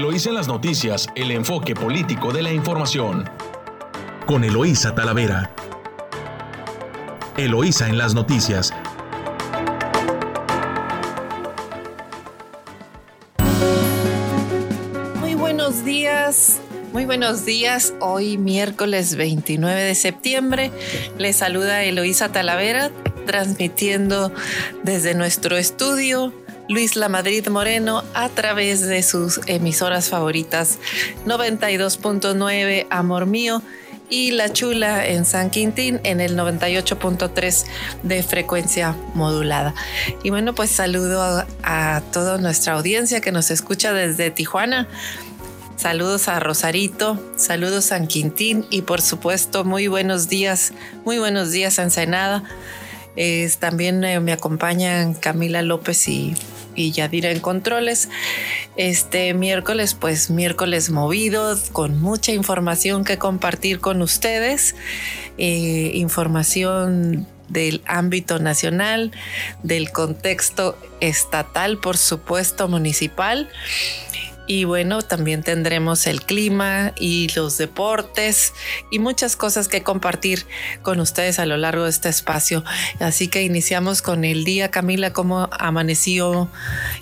Eloísa en las noticias, el enfoque político de la información. Con Eloísa Talavera. Eloísa en las noticias. Muy buenos días. Muy buenos días, hoy miércoles 29 de septiembre. Les saluda Eloísa Talavera, transmitiendo desde nuestro estudio Luis La Madrid Moreno a través de sus emisoras favoritas 92.9 Amor Mío y La Chula en San Quintín en el 98.3 de frecuencia modulada. Y bueno, pues saludo a, toda nuestra audiencia que nos escucha desde Tijuana. Saludos a Rosarito, saludos San Quintín y por supuesto muy buenos días, muy buenos días a Ensenada. también eh, me acompañan Camila López y y Yadira en controles. Este miércoles, pues miércoles movido, con mucha información que compartir con ustedes. Eh, información del ámbito nacional, del contexto estatal, por supuesto, municipal y bueno, también tendremos el clima y los deportes y muchas cosas que compartir con ustedes a lo largo de este espacio. Así que iniciamos con el día. Camila, ¿cómo amaneció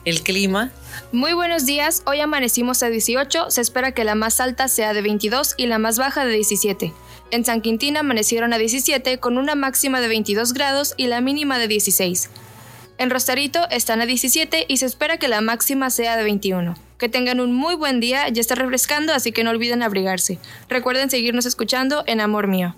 el clima? Muy buenos días, hoy amanecimos a 18, se espera que la más alta sea de 22 y la más baja de 17. En San Quintín amanecieron a 17 con una máxima de 22 grados y la mínima de 16. En Rosarito están a 17 y se espera que la máxima sea de 21. Que tengan un muy buen día, ya está refrescando, así que no olviden abrigarse. Recuerden seguirnos escuchando en Amor Mío.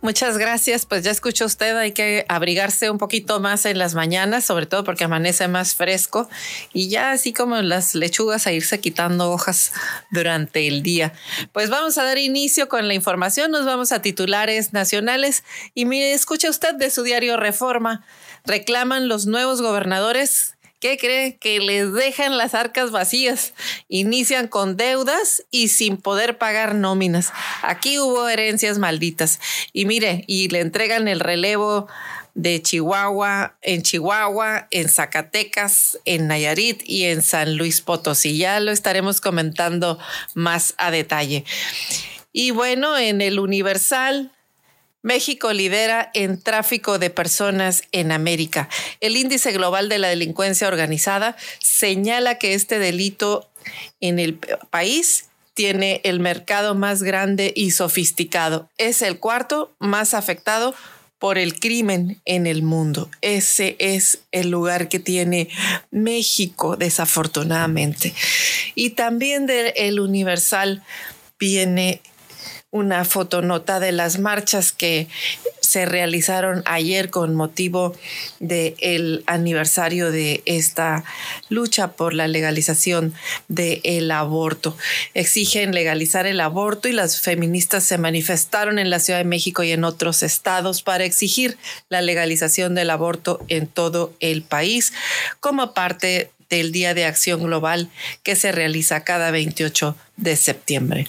Muchas gracias. Pues ya escuchó usted, hay que abrigarse un poquito más en las mañanas, sobre todo porque amanece más fresco y ya así como las lechugas a irse quitando hojas durante el día. Pues vamos a dar inicio con la información, nos vamos a titulares nacionales y mire, escucha usted de su diario Reforma. Reclaman los nuevos gobernadores ¿Qué cree? Que les dejan las arcas vacías, inician con deudas y sin poder pagar nóminas. Aquí hubo herencias malditas. Y mire, y le entregan el relevo de Chihuahua, en Chihuahua, en Zacatecas, en Nayarit y en San Luis Potosí. Ya lo estaremos comentando más a detalle. Y bueno, en el Universal México lidera en tráfico de personas en América. El índice global de la delincuencia organizada señala que este delito en el país tiene el mercado más grande y sofisticado. Es el cuarto más afectado por el crimen en el mundo. Ese es el lugar que tiene México, desafortunadamente. Y también del El Universal viene una fotonota de las marchas que se realizaron ayer con motivo del aniversario de esta lucha por la legalización del aborto. Exigen legalizar el aborto y las feministas se manifestaron en la Ciudad de México y en otros estados para exigir la legalización del aborto en todo el país como parte del Día de Acción Global que se realiza cada 28 de septiembre.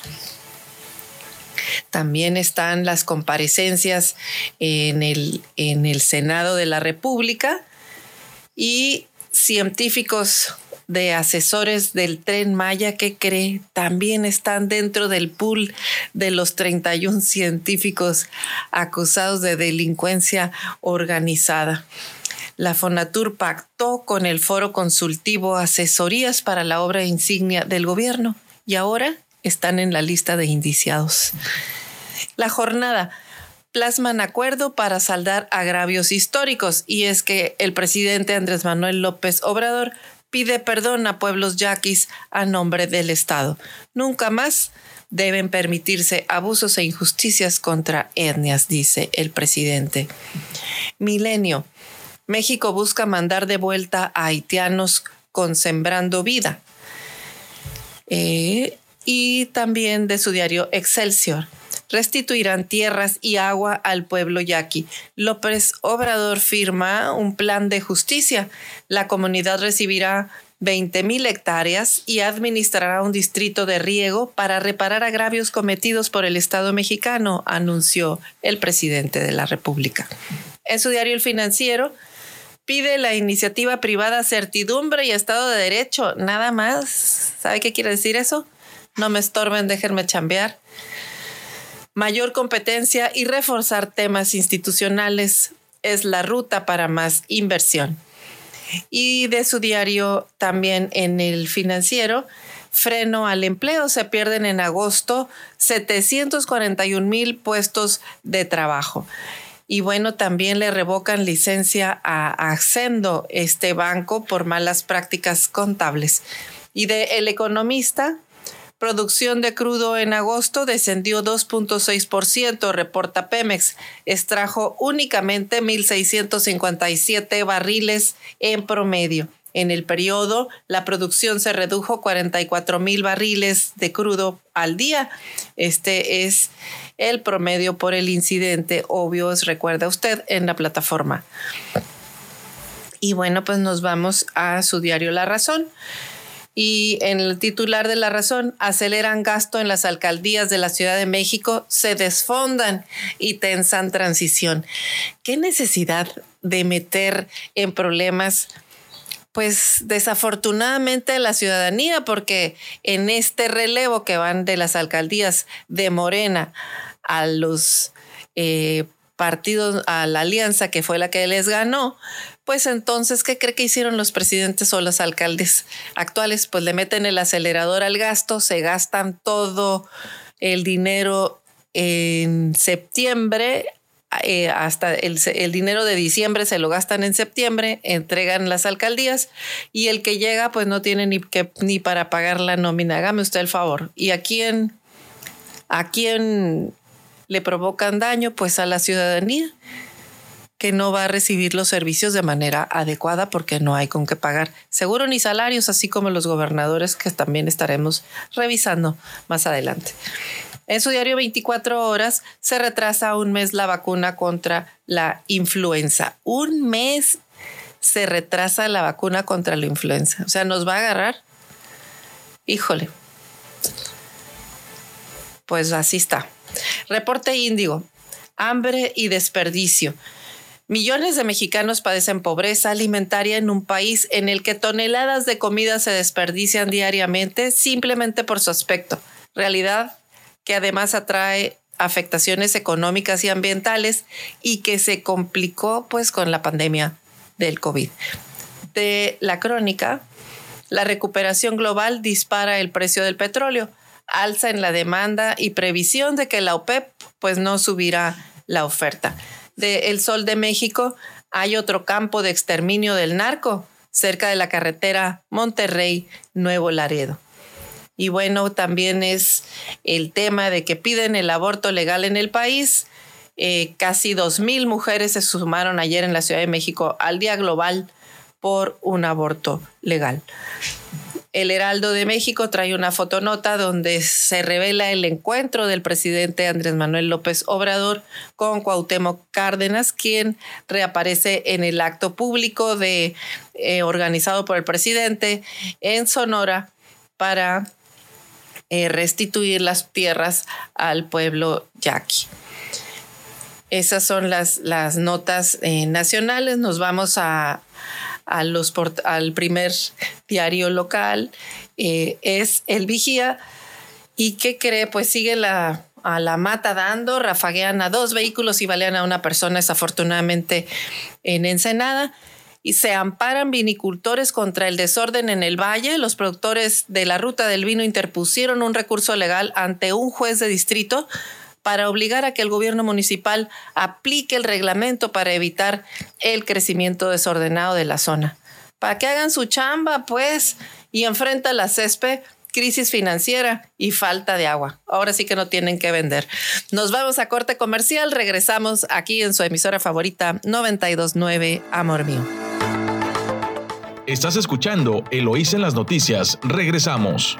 También están las comparecencias en el, en el Senado de la República y científicos de asesores del tren Maya que cree también están dentro del pool de los 31 científicos acusados de delincuencia organizada. La Fonatur pactó con el Foro Consultivo asesorías para la obra insignia del gobierno y ahora están en la lista de indiciados. La jornada plasman acuerdo para saldar agravios históricos y es que el presidente Andrés Manuel López Obrador pide perdón a pueblos yaquis a nombre del Estado. Nunca más deben permitirse abusos e injusticias contra etnias, dice el presidente. Milenio. México busca mandar de vuelta a haitianos con Sembrando Vida. Eh, y también de su diario Excelsior. Restituirán tierras y agua al pueblo yaqui. López Obrador firma un plan de justicia. La comunidad recibirá 20 mil hectáreas y administrará un distrito de riego para reparar agravios cometidos por el Estado mexicano, anunció el presidente de la República. En su diario El Financiero, Pide la iniciativa privada certidumbre y Estado de Derecho. Nada más. ¿Sabe qué quiere decir eso? No me estorben, déjenme chambear. Mayor competencia y reforzar temas institucionales es la ruta para más inversión. Y de su diario también en el financiero, freno al empleo. Se pierden en agosto 741 mil puestos de trabajo. Y bueno, también le revocan licencia a Accendo, este banco, por malas prácticas contables. Y de El Economista, Producción de crudo en agosto descendió 2.6%, reporta Pemex. Extrajo únicamente 1.657 barriles en promedio. En el periodo, la producción se redujo 44 mil barriles de crudo al día. Este es el promedio por el incidente, obvio, recuerda usted, en la plataforma. Y bueno, pues nos vamos a su diario La Razón y en el titular de la razón, aceleran gasto en las alcaldías de la Ciudad de México, se desfondan y tensan transición. ¿Qué necesidad de meter en problemas? Pues desafortunadamente la ciudadanía, porque en este relevo que van de las alcaldías de Morena a los eh, partidos, a la alianza que fue la que les ganó, pues entonces, ¿qué cree que hicieron los presidentes o los alcaldes actuales? Pues le meten el acelerador al gasto, se gastan todo el dinero en septiembre, eh, hasta el, dinero de diciembre se lo gastan en septiembre, entregan las alcaldías y el que llega pues no tiene ni, que, ni para pagar la nómina. Hágame usted el favor. ¿Y a quién, a quién le provocan daño? Pues a la ciudadanía que no va a recibir los servicios de manera adecuada porque no hay con qué pagar seguro ni salarios, así como los gobernadores que también estaremos revisando más adelante. En su diario 24 horas se retrasa un mes la vacuna contra la influenza. Un mes se retrasa la vacuna contra la influenza. O sea, nos va a agarrar. Híjole. Pues así está. Reporte Índigo. Hambre y desperdicio. Millones de mexicanos padecen pobreza alimentaria en un país en el que toneladas de comida se desperdician diariamente simplemente por su aspecto, realidad que además atrae afectaciones económicas y ambientales y que se complicó pues con la pandemia del COVID. De la crónica, la recuperación global dispara el precio del petróleo, alza en la demanda y previsión de que la OPEP pues no subirá la oferta de El Sol de México, hay otro campo de exterminio del narco cerca de la carretera Monterrey-Nuevo Laredo. Y bueno, también es el tema de que piden el aborto legal en el país. Eh, casi dos mil mujeres se sumaron ayer en la Ciudad de México al Día Global por un aborto legal. El Heraldo de México trae una fotonota donde se revela el encuentro del presidente Andrés Manuel López Obrador con Cuauhtémoc Cárdenas, quien reaparece en el acto público de, eh, organizado por el presidente en Sonora para eh, restituir las tierras al pueblo yaqui. Esas son las, las notas eh, nacionales. Nos vamos a, a los al primer diario local, eh, es El Vigía. ¿Y qué cree? Pues sigue la, a la mata dando, rafaguean a dos vehículos y balean a una persona desafortunadamente en Ensenada. Y se amparan vinicultores contra el desorden en el valle. Los productores de la ruta del vino interpusieron un recurso legal ante un juez de distrito para obligar a que el gobierno municipal aplique el reglamento para evitar el crecimiento desordenado de la zona. Para que hagan su chamba, pues, y enfrenta la césped crisis financiera y falta de agua. Ahora sí que no tienen que vender. Nos vamos a corte comercial, regresamos aquí en su emisora favorita 929 Amor Mío. Estás escuchando Eloís en las noticias. Regresamos.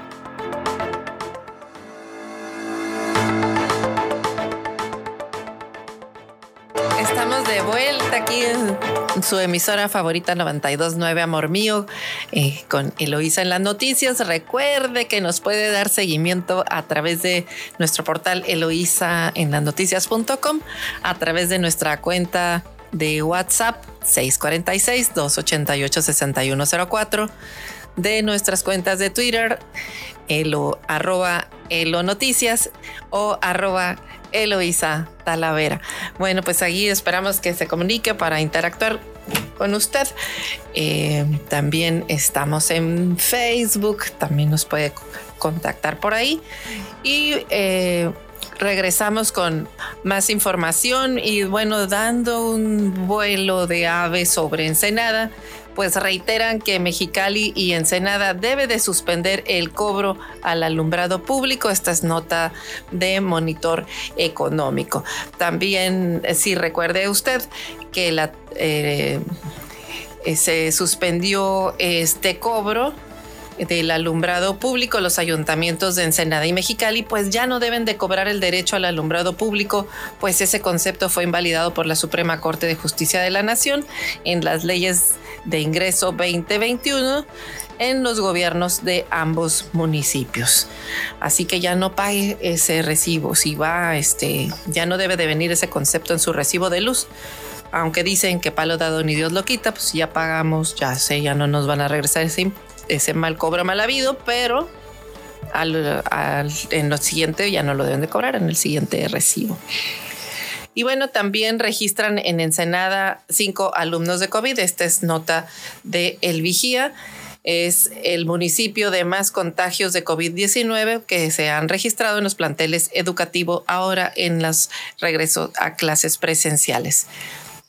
Su emisora favorita 929 Amor Mío eh, con Eloísa en las noticias. Recuerde que nos puede dar seguimiento a través de nuestro portal Eloísa en las noticias.com, a través de nuestra cuenta de WhatsApp 646-288-6104, de nuestras cuentas de Twitter, elo, elo noticias o arroba Eloisa Talavera. Bueno, pues allí esperamos que se comunique para interactuar con usted. Eh, también estamos en Facebook, también nos puede contactar por ahí. Y eh, regresamos con más información y bueno, dando un vuelo de aves sobre Ensenada pues reiteran que Mexicali y Ensenada debe de suspender el cobro al alumbrado público. Esta es nota de monitor económico. También, eh, si recuerde usted que eh, se suspendió este cobro del alumbrado público, los ayuntamientos de Ensenada y Mexicali, pues ya no deben de cobrar el derecho al alumbrado público, pues ese concepto fue invalidado por la Suprema Corte de Justicia de la Nación en las leyes de ingreso 2021 en los gobiernos de ambos municipios. Así que ya no pague ese recibo. Si va, este, ya no debe de venir ese concepto en su recibo de luz. Aunque dicen que palo dado ni Dios lo quita, pues ya pagamos, ya sé, ya no nos van a regresar ese, ese mal cobro mal habido, pero en lo siguiente ya no lo deben de cobrar en el siguiente recibo. Y bueno, también registran en Ensenada cinco alumnos de COVID. Esta es nota de El Vigía. Es el municipio de más contagios de COVID-19 que se han registrado en los planteles educativos ahora en los regresos a clases presenciales.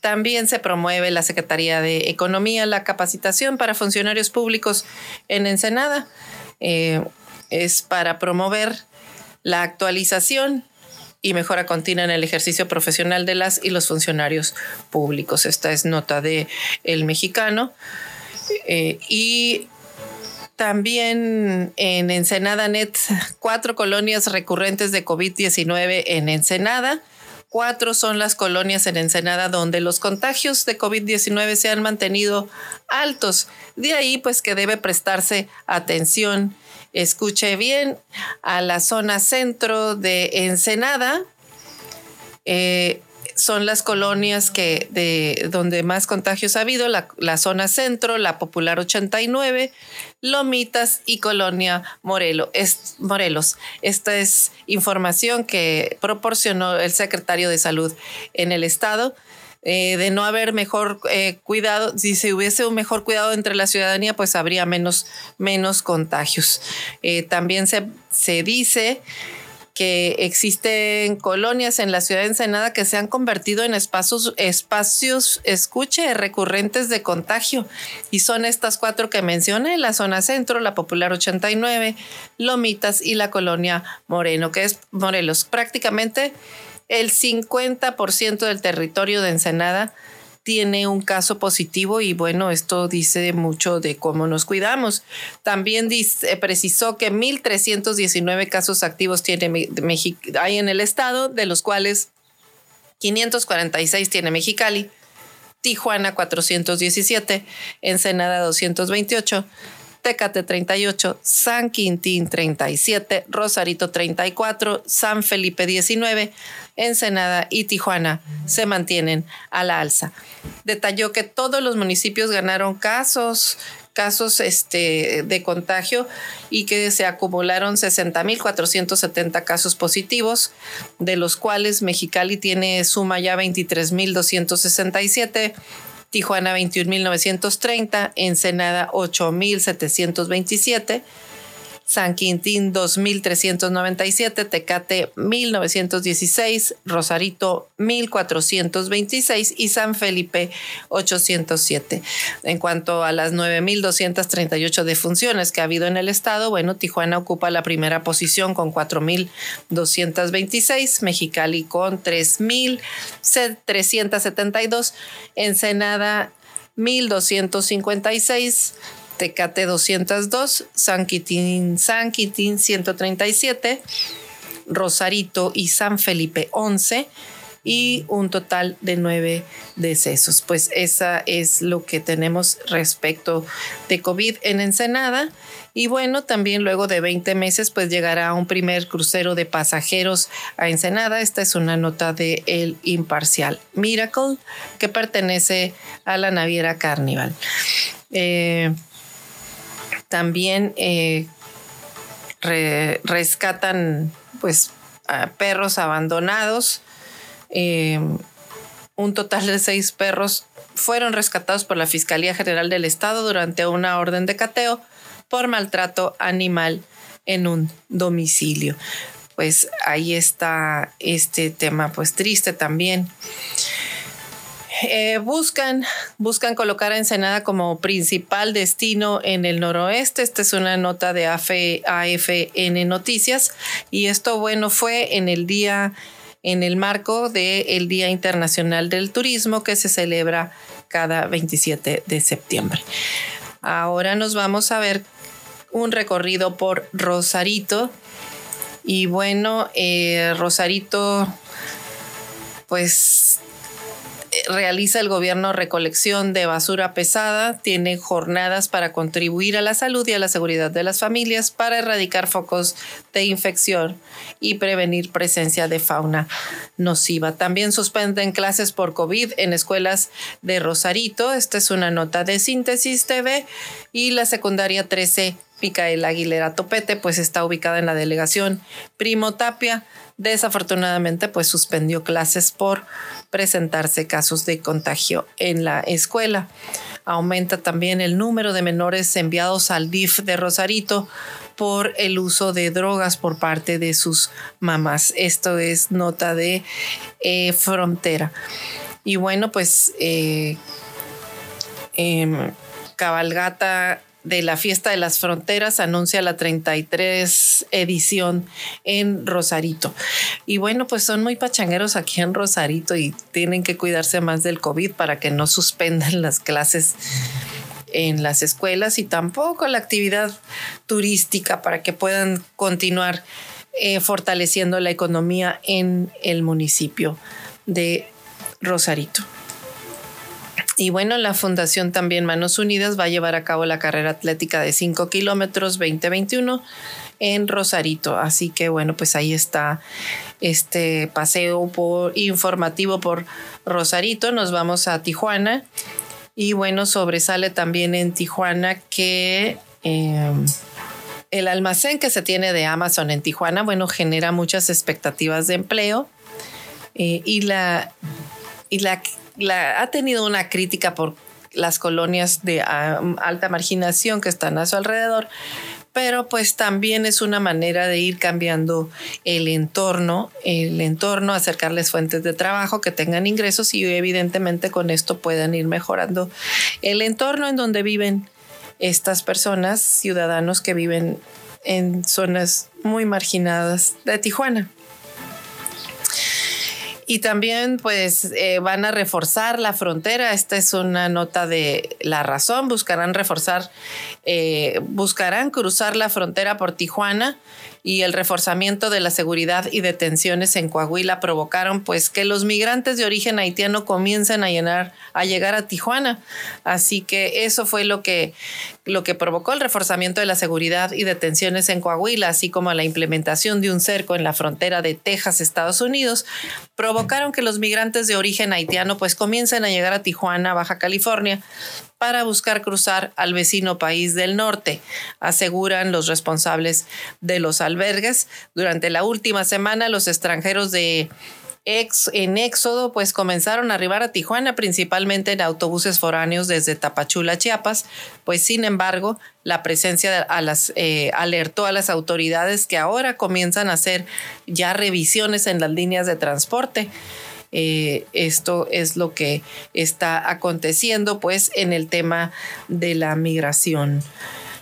También se promueve la Secretaría de Economía la capacitación para funcionarios públicos en Ensenada. Eh, es para promover la actualización y mejora continua en el ejercicio profesional de las y los funcionarios públicos. Esta es nota de El Mexicano. Eh, y también en Ensenada Net, cuatro colonias recurrentes de COVID-19 en Ensenada. Cuatro son las colonias en Ensenada donde los contagios de COVID-19 se han mantenido altos. De ahí pues que debe prestarse atención escuche bien, a la zona centro de Ensenada. Eh, son las colonias que de donde más contagios ha habido, la, zona centro, la Popular 89, Lomitas y Colonia Morelos. Esta es información que proporcionó el secretario de Salud en el estado. Eh, de no haber mejor eh, cuidado, si se hubiese un mejor cuidado entre la ciudadanía, pues habría menos, menos contagios. Eh, también se, se dice que existen colonias en la ciudad de Ensenada que se han convertido en espacios, espacios, escuche, recurrentes de contagio. Y son estas cuatro que mencioné, la zona centro, la Popular 89, Lomitas y la colonia Moreno, que es Morelos. Prácticamente el 50% del territorio de Ensenada tiene un caso positivo y bueno, esto dice mucho de cómo nos cuidamos. También dice, precisó que 1.319 casos activos tiene hay en el estado, de los cuales 546 tiene Mexicali, Tijuana 417, Ensenada 228, Tecate 38, San Quintín 37, Rosarito 34, San Felipe 19, Ensenada y Tijuana se mantienen a la alza. Detalló que todos los municipios ganaron casos casos este, de contagio y que se acumularon 60.470 casos positivos, de los cuales Mexicali tiene suma ya 23.267 Tijuana 21.930, Ensenada 8.727, San Quintín 2397, Tecate 1916, Rosarito 1426 y San Felipe 807. En cuanto a las 9238 defunciones que ha habido en el estado, bueno, Tijuana ocupa la primera posición con 4226, Mexicali con 3372, Ensenada 1256, Tecate 202, San Quitín, San Quitín 137, Rosarito y San Felipe 11, y un total de nueve decesos. Pues esa es lo que tenemos respecto de COVID en Ensenada. Y bueno, también luego de 20 meses, pues llegará un primer crucero de pasajeros a Ensenada. Esta es una nota de El Imparcial Miracle, que pertenece a la naviera Carnival. Eh, también eh, rescatan pues perros abandonados. Eh, un total de seis perros fueron rescatados por la Fiscalía General del Estado durante una orden de cateo por maltrato animal en un domicilio. Pues ahí está este tema, pues triste también. Eh, buscan, colocar a Ensenada como principal destino en el noroeste. Esta es una nota de AFN Noticias. Y esto, bueno, fue en el día, en el marco del Día Internacional del Turismo que se celebra cada 27 de septiembre. Ahora nos vamos a ver un recorrido por Rosarito. Y bueno, eh, Rosarito, pues realiza el gobierno recolección de basura pesada, tiene jornadas para contribuir a la salud y a la seguridad de las familias, para erradicar focos de infección y prevenir presencia de fauna nociva. También suspenden clases por COVID en escuelas de Rosarito. Esta es una nota de síntesis TV y la secundaria 13 Micaela Aguilera Topete, pues está ubicada en la delegación Primo Tapia. Desafortunadamente, pues suspendió clases por presentarse casos de contagio en la escuela. Aumenta también el número de menores enviados al DIF de Rosarito por el uso de drogas por parte de sus mamás. Esto es nota de eh, frontera. Y bueno, pues eh, em, cabalgata de la Fiesta de las Fronteras anuncia la 33 edición en Rosarito. Y bueno, pues son muy pachangueros aquí en Rosarito y tienen que cuidarse más del COVID para que no suspendan las clases en las escuelas y tampoco la actividad turística para que puedan continuar eh, fortaleciendo la economía en el municipio de Rosarito. Y bueno, la Fundación también Manos Unidas va a llevar a cabo la carrera atlética de 5 kilómetros 2021 en Rosarito. Así que bueno, pues ahí está este paseo por, informativo por Rosarito. Nos vamos a Tijuana. Y bueno, sobresale también en Tijuana que em, el almacén que se tiene de Amazon en Tijuana, bueno, genera muchas expectativas de empleo. Eh, y la y la ha tenido una crítica por las colonias de alta marginación que están a su alrededor, pero pues también es una manera de ir cambiando el entorno, el entorno, acercarles fuentes de trabajo que tengan ingresos y evidentemente con esto puedan ir mejorando el entorno en donde viven estas personas, ciudadanos que viven en zonas muy marginadas de Tijuana. Y también pues eh, van a reforzar la frontera. Esta es una nota de La Razón. Buscarán reforzar, eh, buscarán cruzar la frontera por Tijuana y el reforzamiento de la seguridad y detenciones en Coahuila provocaron pues que los migrantes de origen haitiano comiencen a llenar a llegar a Tijuana. Así que eso fue lo que lo que provocó el reforzamiento de la seguridad y detenciones en Coahuila, así como la implementación de un cerco en la frontera de Texas, Estados Unidos, provocaron que los migrantes de origen haitiano pues comiencen a llegar a Tijuana, Baja California, para buscar cruzar al vecino país del norte, aseguran los responsables de los albergues. Durante la última semana, los extranjeros de ex, en Éxodo, pues comenzaron a arribar a Tijuana, principalmente en autobuses foráneos desde Tapachula, Chiapas, pues sin embargo, la presencia eh, alertó a las autoridades que ahora comienzan a hacer ya revisiones en las líneas de transporte. Eh, esto es lo que está aconteciendo pues en el tema de la migración.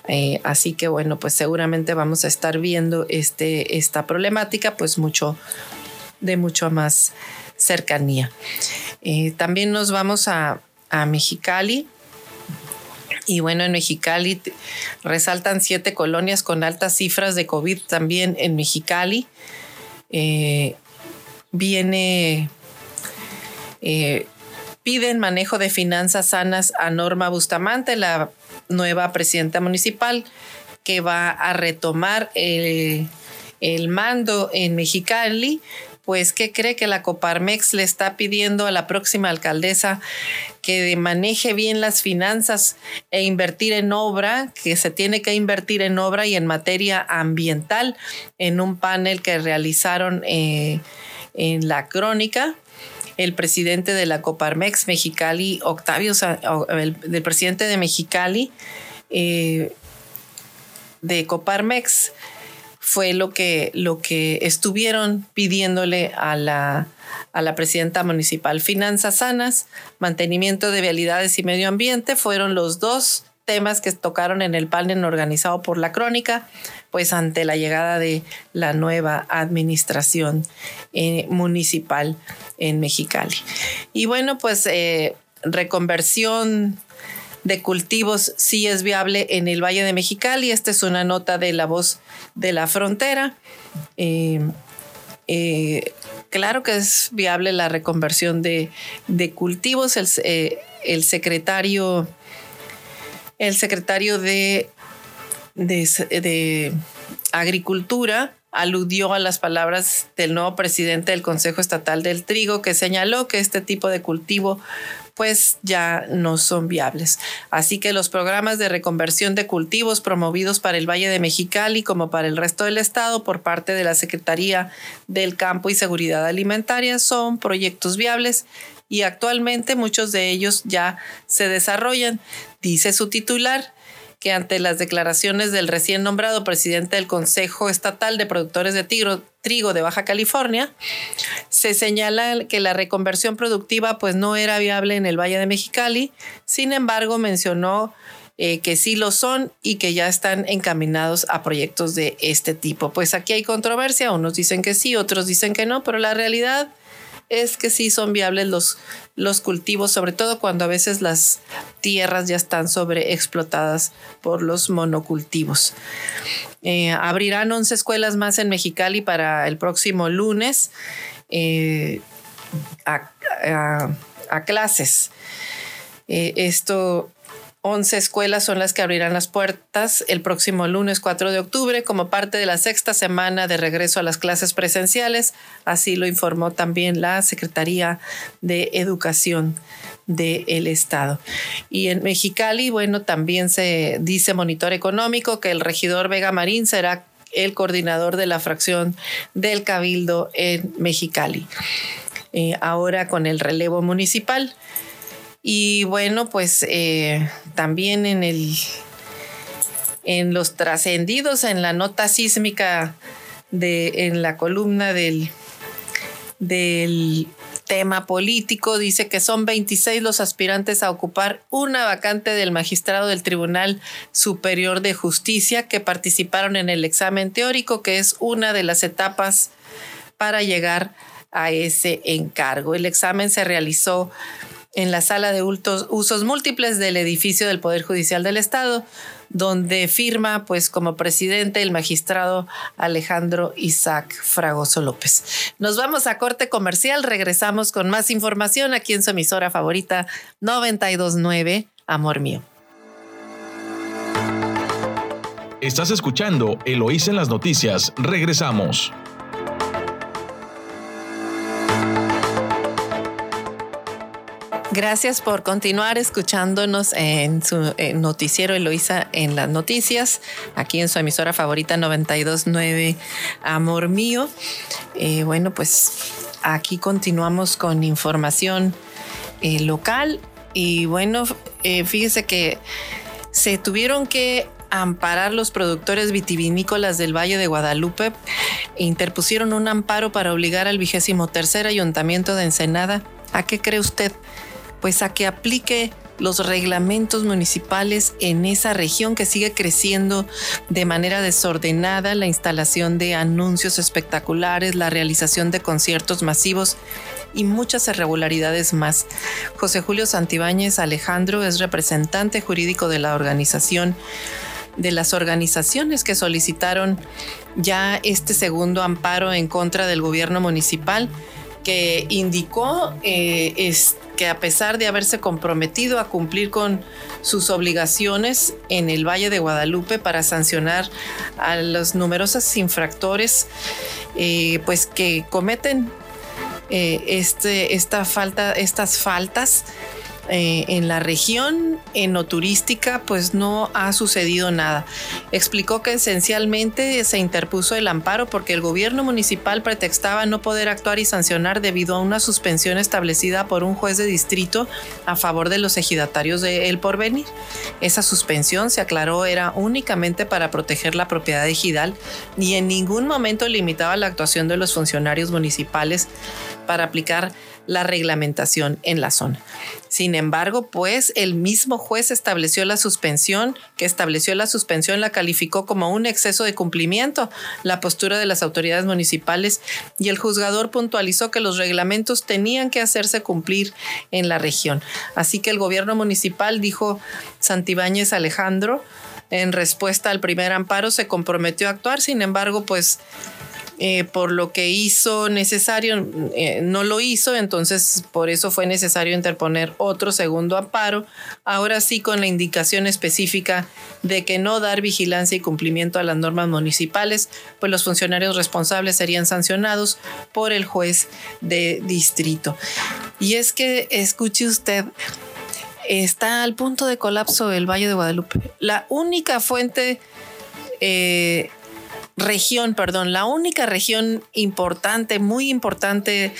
Eh, así que bueno, pues seguramente vamos a estar viendo este, esta problemática pues mucho, de mucho más cercanía. Eh, también nos vamos a, a, Mexicali. Y bueno, en Mexicali resaltan siete colonias con altas cifras de COVID también en Mexicali. viene Eh, piden manejo de finanzas sanas a Norma Bustamante, la nueva presidenta municipal, que va a retomar el, el mando en Mexicali pues ¿qué cree que la Coparmex le está pidiendo a la próxima alcaldesa que maneje bien las finanzas e invertir en obra, que se tiene que invertir en obra y en materia ambiental en un panel que realizaron eh, en la crónica? El presidente de la Coparmex Mexicali, Octavio, el, presidente de Mexicali, eh, de Coparmex, fue lo que, lo que estuvieron pidiéndole a la, a la presidenta municipal. Finanzas sanas, mantenimiento de vialidades y medio ambiente fueron los dos temas que tocaron en el panel organizado por la crónica, pues ante la llegada de la nueva administración eh, municipal en Mexicali. Y bueno, pues eh, reconversión de cultivos sí es viable en el Valle de Mexicali. Esta es una nota de la voz de la frontera. Eh, claro que es viable la reconversión de, cultivos. El, eh, el, secretario, el secretario de, de Agricultura aludió a las palabras del nuevo presidente del Consejo Estatal del Trigo, que señaló que este tipo de cultivo pues ya no son viables. Así que los programas de reconversión de cultivos promovidos para el Valle de Mexicali como para el resto del estado por parte de la Secretaría del Campo y Seguridad Alimentaria son proyectos viables y actualmente muchos de ellos ya se desarrollan, dice su titular que ante las declaraciones del recién nombrado presidente del Consejo Estatal de Productores de Trigo de Baja California, se señala que la reconversión productiva pues no era viable en el Valle de Mexicali, sin embargo mencionó eh, que sí lo son y que ya están encaminados a proyectos de este tipo. Pues aquí hay controversia, unos dicen que sí, otros dicen que no, pero la realidad es que sí son viables los, los cultivos, sobre todo cuando a veces las tierras ya están sobreexplotadas por los monocultivos. Eh, abrirán 11 escuelas más en Mexicali para el próximo lunes eh, a, clases. Eh, esto 11 escuelas son las que abrirán las puertas el próximo lunes 4 de octubre como parte de la sexta semana de regreso a las clases presenciales. Así lo informó también la Secretaría de Educación del Estado. Y en Mexicali, bueno, también se dice Monitor Económico que el regidor Vega Marín será el coordinador de la fracción del Cabildo en Mexicali. Eh, ahora con el relevo municipal. Y bueno, pues eh, también en el en los trascendidos, en la nota sísmica de en la columna del, del tema político, dice que son 26 los aspirantes a ocupar una vacante del magistrado del Tribunal Superior de Justicia que participaron en el examen teórico, que es una de las etapas para llegar a ese encargo. El examen se realizó en la sala de usos múltiples del edificio del Poder Judicial del Estado, donde firma pues como presidente el magistrado Alejandro Isaac Fragoso López. Nos vamos a corte comercial, regresamos con más información aquí en su emisora favorita 929 Amor Mío. Estás escuchando Eloís en las noticias, regresamos. Gracias por continuar escuchándonos en su noticiero Eloísa en las noticias, aquí en su emisora favorita 929 Amor Mío. Eh, bueno, pues aquí continuamos con información eh, local. Y bueno, eh, fíjese que se tuvieron que amparar los productores vitivinícolas del Valle de Guadalupe. E interpusieron un amparo para obligar al vigésimo tercer ayuntamiento de Ensenada. A qué cree usted pues a que aplique los reglamentos municipales en esa región que sigue creciendo de manera desordenada, la instalación de anuncios espectaculares, la realización de conciertos masivos y muchas irregularidades más. José Julio Santibáñez Alejandro es representante jurídico de la organización de las organizaciones que solicitaron ya este segundo amparo en contra del gobierno municipal que indicó eh, es que a pesar de haberse comprometido a cumplir con sus obligaciones en el Valle de Guadalupe para sancionar a los numerosos infractores eh, pues que cometen eh, este, esta falta, estas faltas eh, en la región enoturística pues no ha sucedido nada. Explicó que esencialmente se interpuso el amparo porque el gobierno municipal pretextaba no poder actuar y sancionar debido a una suspensión establecida por un juez de distrito a favor de los ejidatarios de El Porvenir. Esa suspensión, se aclaró, era únicamente para proteger la propiedad ejidal y en ningún momento limitaba la actuación de los funcionarios municipales para aplicar la reglamentación en la zona. Sin embargo, pues el mismo juez estableció la suspensión, que estableció la suspensión la calificó como un exceso de cumplimiento, la postura de las autoridades municipales y el juzgador puntualizó que los reglamentos tenían que hacerse cumplir en la región. Así que el gobierno municipal dijo Santibáñez Alejandro, en respuesta al primer amparo se comprometió a actuar, sin embargo, pues eh, por lo que hizo necesario, eh, no lo hizo, entonces por eso fue necesario interponer otro segundo amparo, ahora sí con la indicación específica de que no dar vigilancia y cumplimiento a las normas municipales, pues los funcionarios responsables serían sancionados por el juez de distrito. Y es que, escuche usted, está al punto de colapso el Valle de Guadalupe. La única fuente eh, región, perdón, la única región importante, muy importante,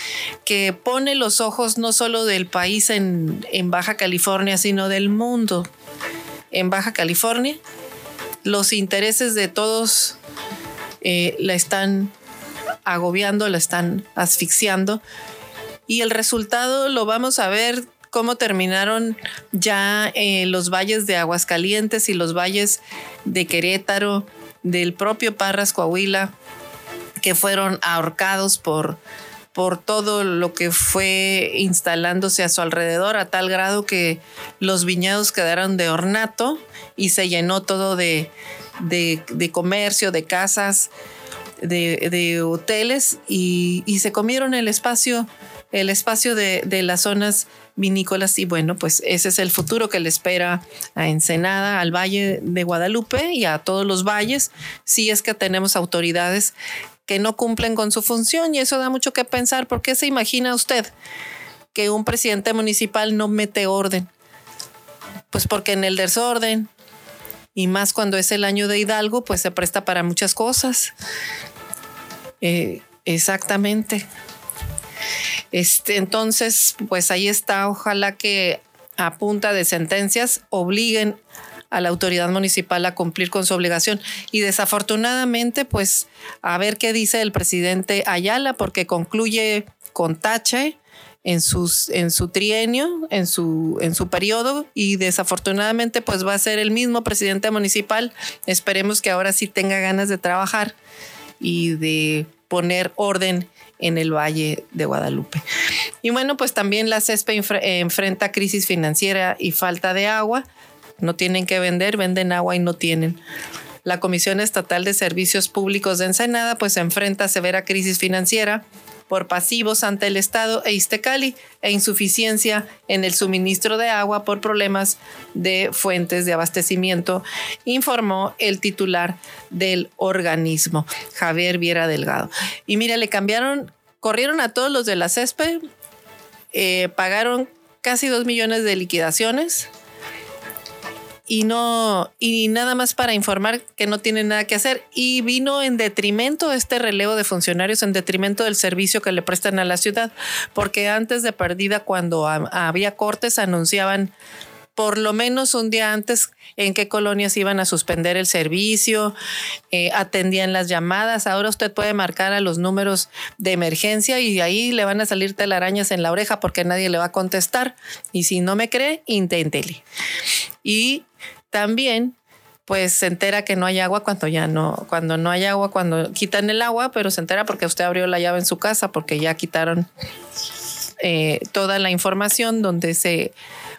que pone los ojos no solo del país en, Baja California, sino del mundo en Baja California. Los intereses de todos eh, la están agobiando, la están asfixiando. Y el resultado lo vamos a ver cómo terminaron ya eh, los valles de Aguascalientes y los valles de Querétaro, del propio Parras Coahuila, que fueron ahorcados por, por todo lo que fue instalándose a su alrededor, a tal grado que los viñedos quedaron de ornato y se llenó todo de, de, comercio, de casas, de, hoteles y, y, se comieron el espacio, el espacio de, de las zonas vinícolas y bueno, pues ese es el futuro que le espera a Ensenada, al Valle de Guadalupe y a todos los valles, si es que tenemos autoridades que no cumplen con su función y eso da mucho que pensar. ¿Por qué se imagina usted que un presidente municipal no mete orden? Pues porque en el desorden y más cuando es el año de Hidalgo, pues se presta para muchas cosas. Eh, exactamente. Este, entonces, pues ahí está. Ojalá que a punta de sentencias obliguen a la autoridad municipal a cumplir con su obligación. Y desafortunadamente, pues a ver qué dice el presidente Ayala, porque concluye con tache en, en su trienio, en su, en su periodo, y desafortunadamente, pues va a ser el mismo presidente municipal. Esperemos que ahora sí tenga ganas de trabajar y de poner orden en el Valle de Guadalupe. Y bueno, pues también la CESPE enfrenta crisis financiera y falta de agua. No tienen que vender, venden agua y no tienen. La Comisión Estatal de Servicios Públicos de Ensenada pues enfrenta severa crisis financiera por pasivos ante el Estado e Iztecali e insuficiencia en el suministro de agua por problemas de fuentes de abastecimiento, informó el titular del organismo, Javier Viera Delgado. Y mira, le cambiaron, corrieron a todos los de la CESPE, eh, pagaron casi dos millones de liquidaciones y no y nada más para informar que no tienen nada que hacer y vino en detrimento este relevo de funcionarios en detrimento del servicio que le prestan a la ciudad porque antes de perdida cuando había cortes anunciaban por lo menos un día antes en qué colonias iban a suspender el servicio, eh, atendían las llamadas. Ahora usted puede marcar a los números de emergencia y ahí le van a salir telarañas en la oreja porque nadie le va a contestar. Y si no me cree, inténtele. Y también pues se entera que no hay agua cuando ya no, cuando no hay agua, cuando quitan el agua, pero se entera porque usted abrió la llave en su casa, porque ya quitaron eh, toda la información donde se,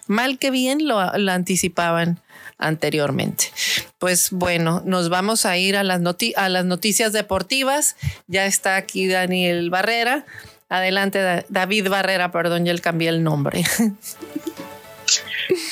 mal que bien, lo, anticipaban anteriormente. Pues bueno, nos vamos a ir a las, a las noticias deportivas. Ya está aquí Daniel Barrera Adelante, David Barrera, perdón, ya le cambié el nombre.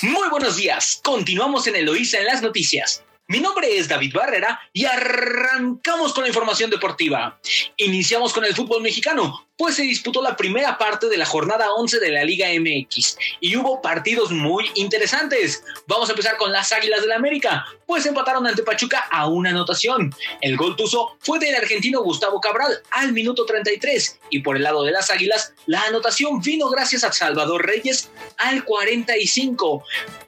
Muy buenos días. Continuamos en Eloísa en las noticias. Mi nombre es David Barrera y arrancamos con la información deportiva. Iniciamos con el fútbol mexicano, pues se disputó la primera parte de la jornada 11 de la Liga MX y hubo partidos muy interesantes. Vamos a empezar con las Águilas del la América, pues empataron ante Pachuca a una anotación. El gol tuzo fue del argentino Gustavo Cabral al minuto 33 y por el lado de las Águilas la anotación vino gracias a Salvador Reyes al 45.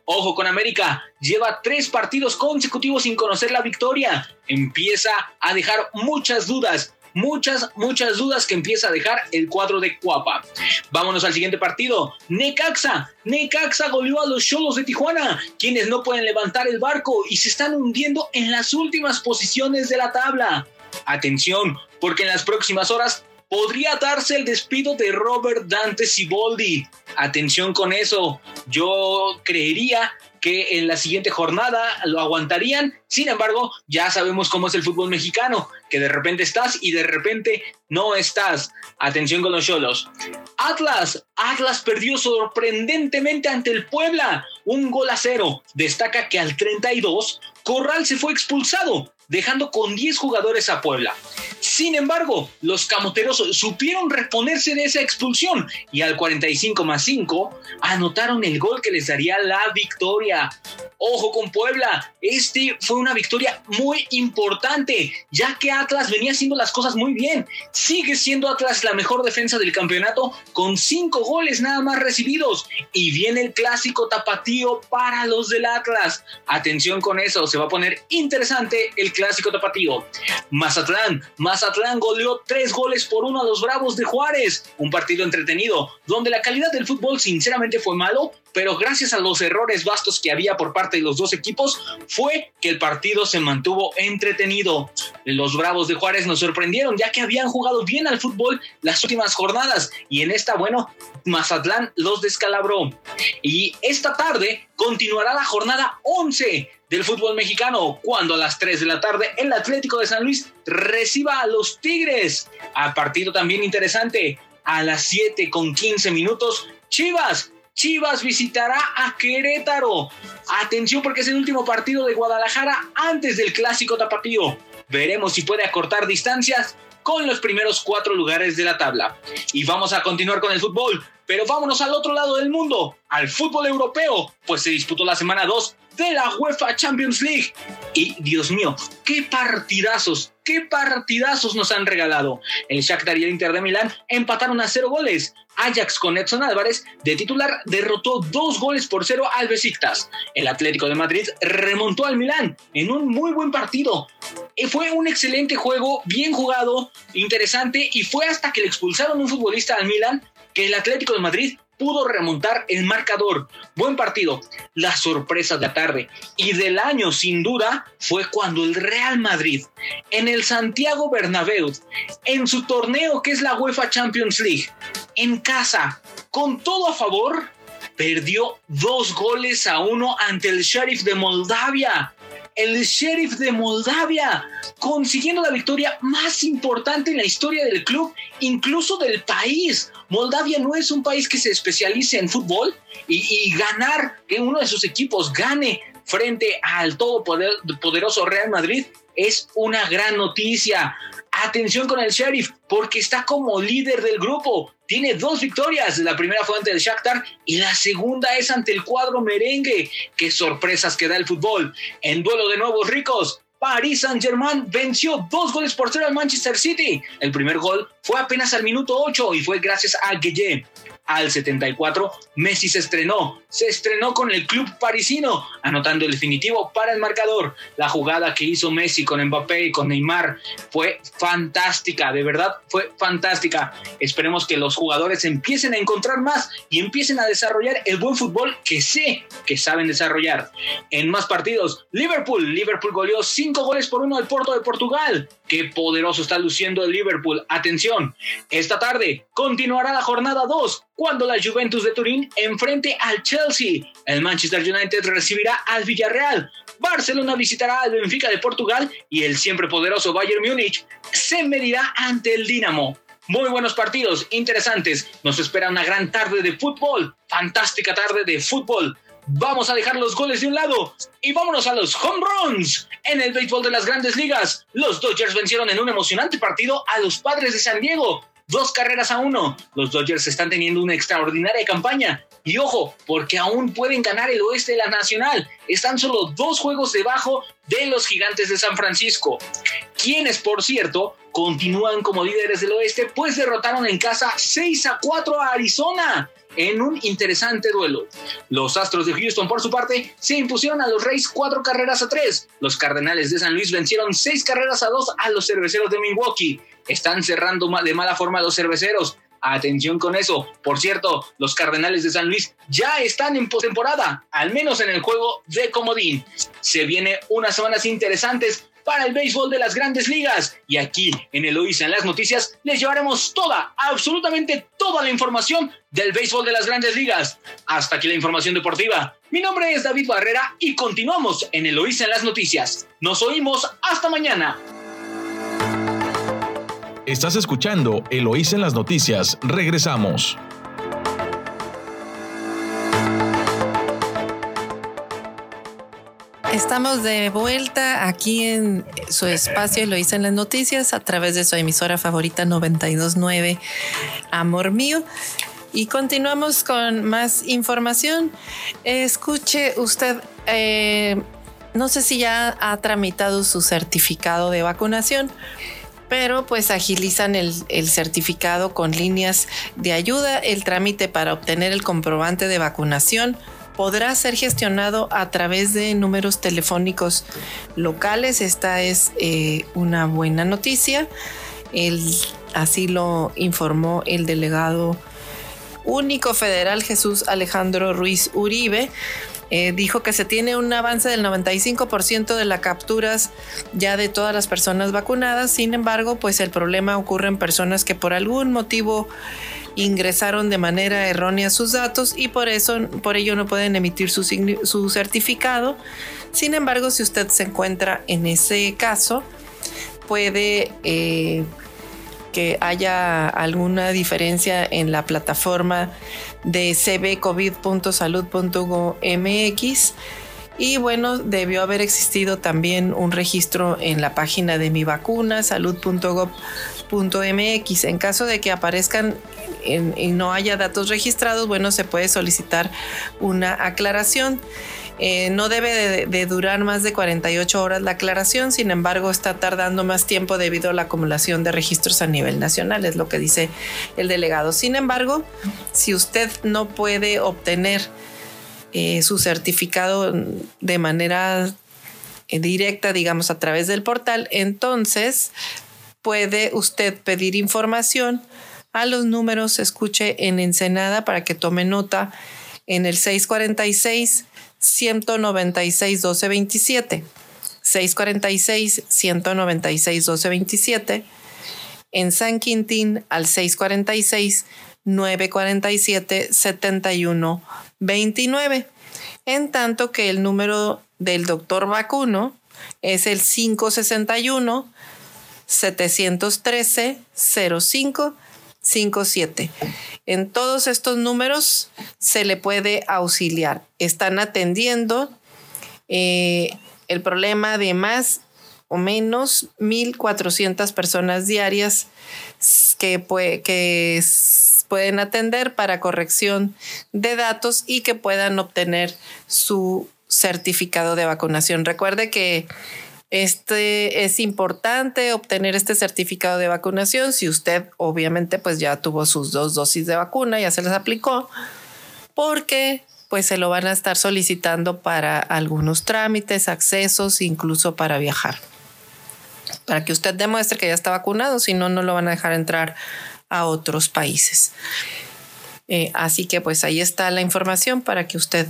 Ojo con América, lleva tres partidos consecutivos sin conocer la victoria. Empieza a dejar muchas dudas muchas, muchas dudas que empieza a dejar el cuadro de Cuapa. Vámonos al siguiente partido. Necaxa. Necaxa goleó a los Cholos de Tijuana, quienes no pueden levantar el barco y se están hundiendo en las últimas posiciones de la tabla. Atención, porque en las próximas horas podría darse el despido de Robert Dante Siboldi. Atención con eso. Yo creería que en la siguiente jornada lo aguantarían. Sin embargo, ya sabemos cómo es el fútbol mexicano, que de repente estás y de repente no estás. Atención con los cholos. Atlas, Atlas perdió sorprendentemente ante el Puebla, un gol a cero. Destaca que al 32, Corral se fue expulsado dejando con 10 jugadores a Puebla. Sin embargo, los camoteros supieron reponerse de esa expulsión y al 45 más 5 anotaron el gol que les daría la victoria. Ojo con Puebla, este fue una victoria muy importante, ya que Atlas venía haciendo las cosas muy bien. Sigue siendo Atlas la mejor defensa del campeonato con 5 goles nada más recibidos. Y viene el clásico tapatío para los del Atlas. Atención con eso, se va a poner interesante el clásico tapatío. Mazatlán, Mazatlán goleó tres goles por uno a los Bravos de Juárez. Un partido entretenido, donde la calidad del fútbol sinceramente fue malo, pero gracias a los errores vastos que había por parte de los dos equipos, fue que el partido se mantuvo entretenido. Los Bravos de Juárez nos sorprendieron, ya que habían jugado bien al fútbol las últimas jornadas, y en esta, bueno, Mazatlán los descalabró. Y esta tarde continuará la jornada 11 del fútbol mexicano, cuando a las 3 de la tarde el Atlético de San Luis reciba a los Tigres. A partido también interesante, a las 7 con 15 minutos, Chivas. Chivas visitará a Querétaro. Atención porque es el último partido de Guadalajara antes del clásico tapatío. Veremos si puede acortar distancias con los primeros cuatro lugares de la tabla. Y vamos a continuar con el fútbol, pero vámonos al otro lado del mundo, al fútbol europeo, pues se disputó la semana 2 de la UEFA Champions League. Y Dios mío, qué partidazos, qué partidazos nos han regalado. El Shakhtar y el Inter de Milán empataron a cero goles. Ajax con Edson Álvarez de titular derrotó dos goles por cero al Besiktas. El Atlético de Madrid remontó al Milán en un muy buen partido. Y fue un excelente juego, bien jugado, interesante y fue hasta que le expulsaron un futbolista al Milán que el Atlético de Madrid pudo remontar el marcador. Buen partido. La sorpresa de la tarde y del año, sin duda, fue cuando el Real Madrid, en el Santiago Bernabéu, en su torneo que es la UEFA Champions League, en casa, con todo a favor, perdió dos goles a uno ante el Sheriff de Moldavia el sheriff de Moldavia, consiguiendo la victoria más importante en la historia del club, incluso del país. Moldavia no es un país que se especialice en fútbol y, ganar que uno de sus equipos gane frente al todopoderoso Real Madrid es una gran noticia. Atención con el Sheriff, porque está como líder del grupo. Tiene dos victorias. La primera fue ante el Shakhtar y la segunda es ante el cuadro merengue. Qué sorpresas que da el fútbol. En duelo de nuevos ricos, Paris Saint-Germain venció dos goles por cero al Manchester City. El primer gol fue apenas al minuto 8 y fue gracias a Gueye al 74, Messi se estrenó, se estrenó con el club parisino, anotando el definitivo para el marcador. La jugada que hizo Messi con Mbappé y con Neymar fue fantástica, de verdad fue fantástica. Esperemos que los jugadores empiecen a encontrar más y empiecen a desarrollar el buen fútbol que sé que saben desarrollar. En más partidos, Liverpool, Liverpool goleó 5 goles por uno al Porto de Portugal. Qué poderoso está luciendo el Liverpool. Atención, esta tarde continuará la jornada 2 cuando la Juventus de Turín enfrente al Chelsea. El Manchester United recibirá al Villarreal. Barcelona visitará al Benfica de Portugal y el siempre poderoso Bayern Múnich se medirá ante el Dinamo. muy buenos partidos, interesantes. Nos espera una gran tarde de fútbol, fantástica tarde de fútbol. Vamos a dejar los goles de un lado y vámonos a los home runs. En el béisbol de las grandes ligas, los Dodgers vencieron en un emocionante partido a los padres de San Diego. Dos carreras a uno. Los Dodgers están teniendo una extraordinaria campaña. Y ojo, porque aún pueden ganar el oeste de la Nacional. Están solo dos juegos debajo de los gigantes de San Francisco. Quienes, por cierto, continúan como líderes del oeste, pues derrotaron en casa 6 a 4 a Arizona en un interesante duelo. Los Astros de Houston, por su parte, se impusieron a los Reyes cuatro carreras a tres. Los Cardenales de San Luis vencieron seis carreras a dos a los Cerveceros de Milwaukee. Están cerrando de mala forma los Cerveceros. Atención con eso. Por cierto, los Cardenales de San Luis ya están en postemporada, al menos en el juego de comodín. Se vienen unas semanas interesantes para el béisbol de las grandes ligas. Y aquí en Eloísa en las noticias les llevaremos toda, absolutamente toda la información del béisbol de las grandes ligas. Hasta aquí la información deportiva. Mi nombre es David Barrera y continuamos en Eloísa en las noticias. Nos oímos hasta mañana. Estás escuchando Eloísa en las noticias. Regresamos. Estamos de vuelta aquí en su espacio, lo hice en las noticias, a través de su emisora favorita 929, Amor Mío. Y continuamos con más información. Escuche usted, eh, no sé si ya ha tramitado su certificado de vacunación, pero pues agilizan el, el, certificado con líneas de ayuda. El trámite para obtener el comprobante de vacunación podrá ser gestionado a través de números telefónicos locales. Esta es eh, una buena noticia. así lo informó el delegado único federal Jesús Alejandro Ruiz Uribe. Eh, dijo que se tiene un avance del 95% de las capturas ya de todas las personas vacunadas. Sin embargo, pues el problema ocurre en personas que por algún motivo ingresaron de manera errónea sus datos y por eso por ello no pueden emitir su, su certificado. Sin embargo, si usted se encuentra en ese caso, puede eh, que haya alguna diferencia en la plataforma de cbcovid.salud.mx y bueno, debió haber existido también un registro en la página de mi vacuna, salud.gov.mx. En caso de que aparezcan y no haya datos registrados, bueno, se puede solicitar una aclaración. Eh, no debe de, durar más de 48 horas la aclaración, sin embargo está tardando más tiempo debido a la acumulación de registros a nivel nacional, es lo que dice el delegado. Sin embargo, si usted no puede obtener eh, su certificado de manera eh, directa, digamos, a través del portal, entonces puede usted pedir información a los números, escuche en Ensenada para que tome nota en el 646 196 1227. 646 196 1227. En San Quintín al 646 947 71 29. En tanto que el número del doctor vacuno es el 561 713 05 57. En todos estos números se le puede auxiliar. Están atendiendo eh, el problema de más o menos 1.400 personas diarias que, que pueden atender para corrección de datos y que puedan obtener su certificado de vacunación. Recuerde que este es importante obtener este certificado de vacunación si usted obviamente pues ya tuvo sus dos dosis de vacuna, ya se les aplicó, porque pues se lo van a estar solicitando para algunos trámites, accesos, incluso para viajar. Para que usted demuestre que ya está vacunado, si no, no lo van a dejar entrar a otros países. Eh, así que pues ahí está la información para que usted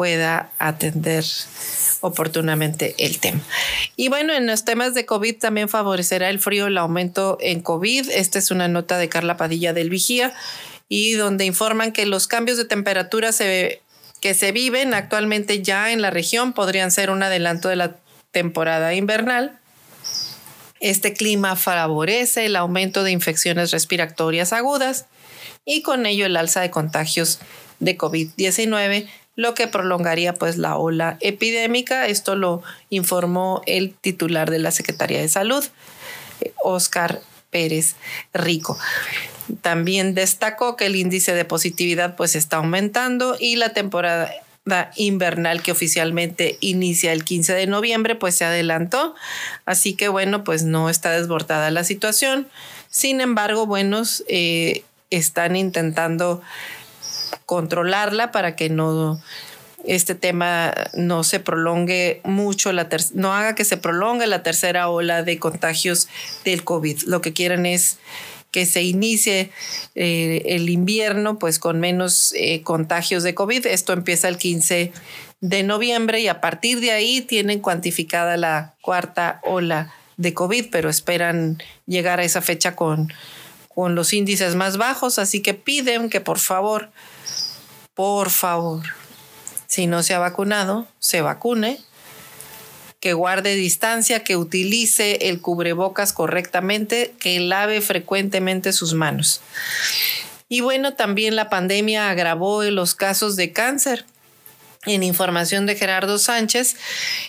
pueda atender oportunamente el tema. Y bueno, en los temas de COVID también favorecerá el frío el aumento en COVID. Esta es una nota de Carla Padilla del Vigía y donde informan que los cambios de temperatura que se viven actualmente ya en la región podrían ser un adelanto de la temporada invernal Este clima favorece el aumento de infecciones respiratorias agudas y con ello el alza de contagios de COVID-19, lo que prolongaría pues la ola epidémica. Esto lo informó el titular de la Secretaría de Salud, Oscar Pérez Rico. También destacó que el índice de positividad pues está aumentando y la temporada invernal que oficialmente inicia el 15 de noviembre pues se adelantó. Así que bueno, pues no está desbordada la situación. Sin embargo, buenos eh, están intentando controlarla para que no este tema no se prolongue mucho, la no haga que se prolongue la tercera ola de contagios del COVID. Lo que quieren es que se inicie eh, el invierno pues con menos eh, contagios de COVID. Esto empieza el 15 de noviembre y a partir de ahí tienen cuantificada la cuarta ola de COVID, pero esperan llegar a esa fecha con, con los índices más bajos, así que piden que por favor, por favor, si no se ha vacunado, se vacune, que guarde distancia, que utilice el cubrebocas correctamente, que lave frecuentemente sus manos. Y bueno, también la pandemia agravó los casos de cáncer. En información de Gerardo Sánchez,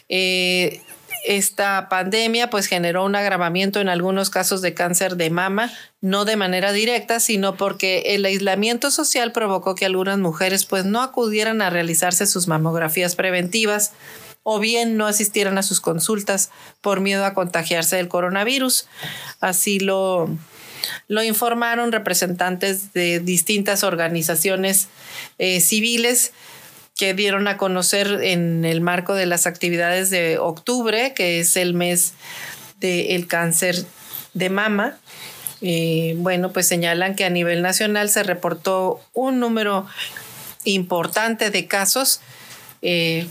eh, esta pandemia pues generó un agravamiento en algunos casos de cáncer de mama, no de manera directa, sino porque el aislamiento social provocó que algunas mujeres pues no acudieran a realizarse sus mamografías preventivas o bien no asistieran a sus consultas por miedo a contagiarse del coronavirus. Así lo, lo informaron representantes de distintas organizaciones eh, civiles que dieron a conocer en el marco de las actividades de octubre, que es el mes del cáncer de mama. Eh, bueno, pues señalan que a nivel nacional se reportó un número importante de casos eh,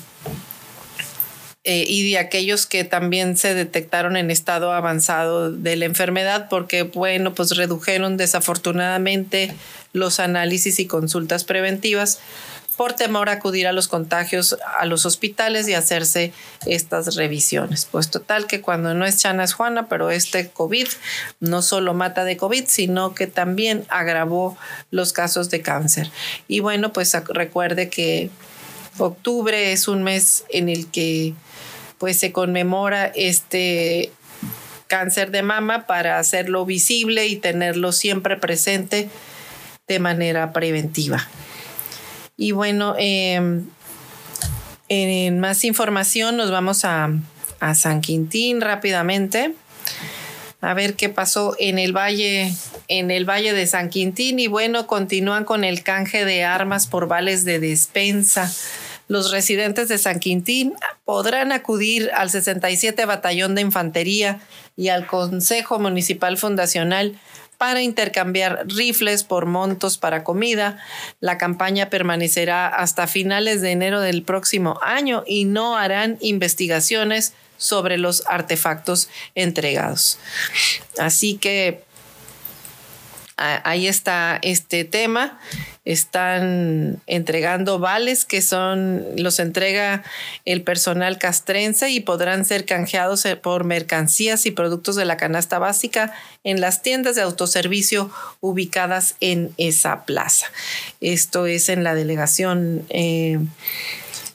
eh, y de aquellos que también se detectaron en estado avanzado de la enfermedad, porque, bueno, pues redujeron desafortunadamente los análisis y consultas preventivas por temor a acudir a los contagios a los hospitales y hacerse estas revisiones. Pues total que cuando no es Chana es Juana, pero este COVID no solo mata de COVID, sino que también agravó los casos de cáncer. Y bueno, pues recuerde que octubre es un mes en el que pues se conmemora este cáncer de mama para hacerlo visible y tenerlo siempre presente de manera preventiva. Y bueno, em, en más información nos vamos a, a San Quintín rápidamente. A ver qué pasó en el valle en el valle de San Quintín y bueno continúan con el canje de armas por vales de despensa. Los residentes de San Quintín podrán acudir al 67 Batallón de Infantería y al Consejo Municipal Fundacional para intercambiar rifles por montos para comida. La campaña permanecerá hasta finales de enero del próximo año y no harán investigaciones sobre los artefactos entregados. Así que ahí está este tema. Están entregando vales que son, los entrega el personal castrense y podrán ser canjeados eh, por mercancías y productos de la canasta básica en las tiendas de autoservicio ubicadas en esa plaza. Esto es en la delegación. Eh,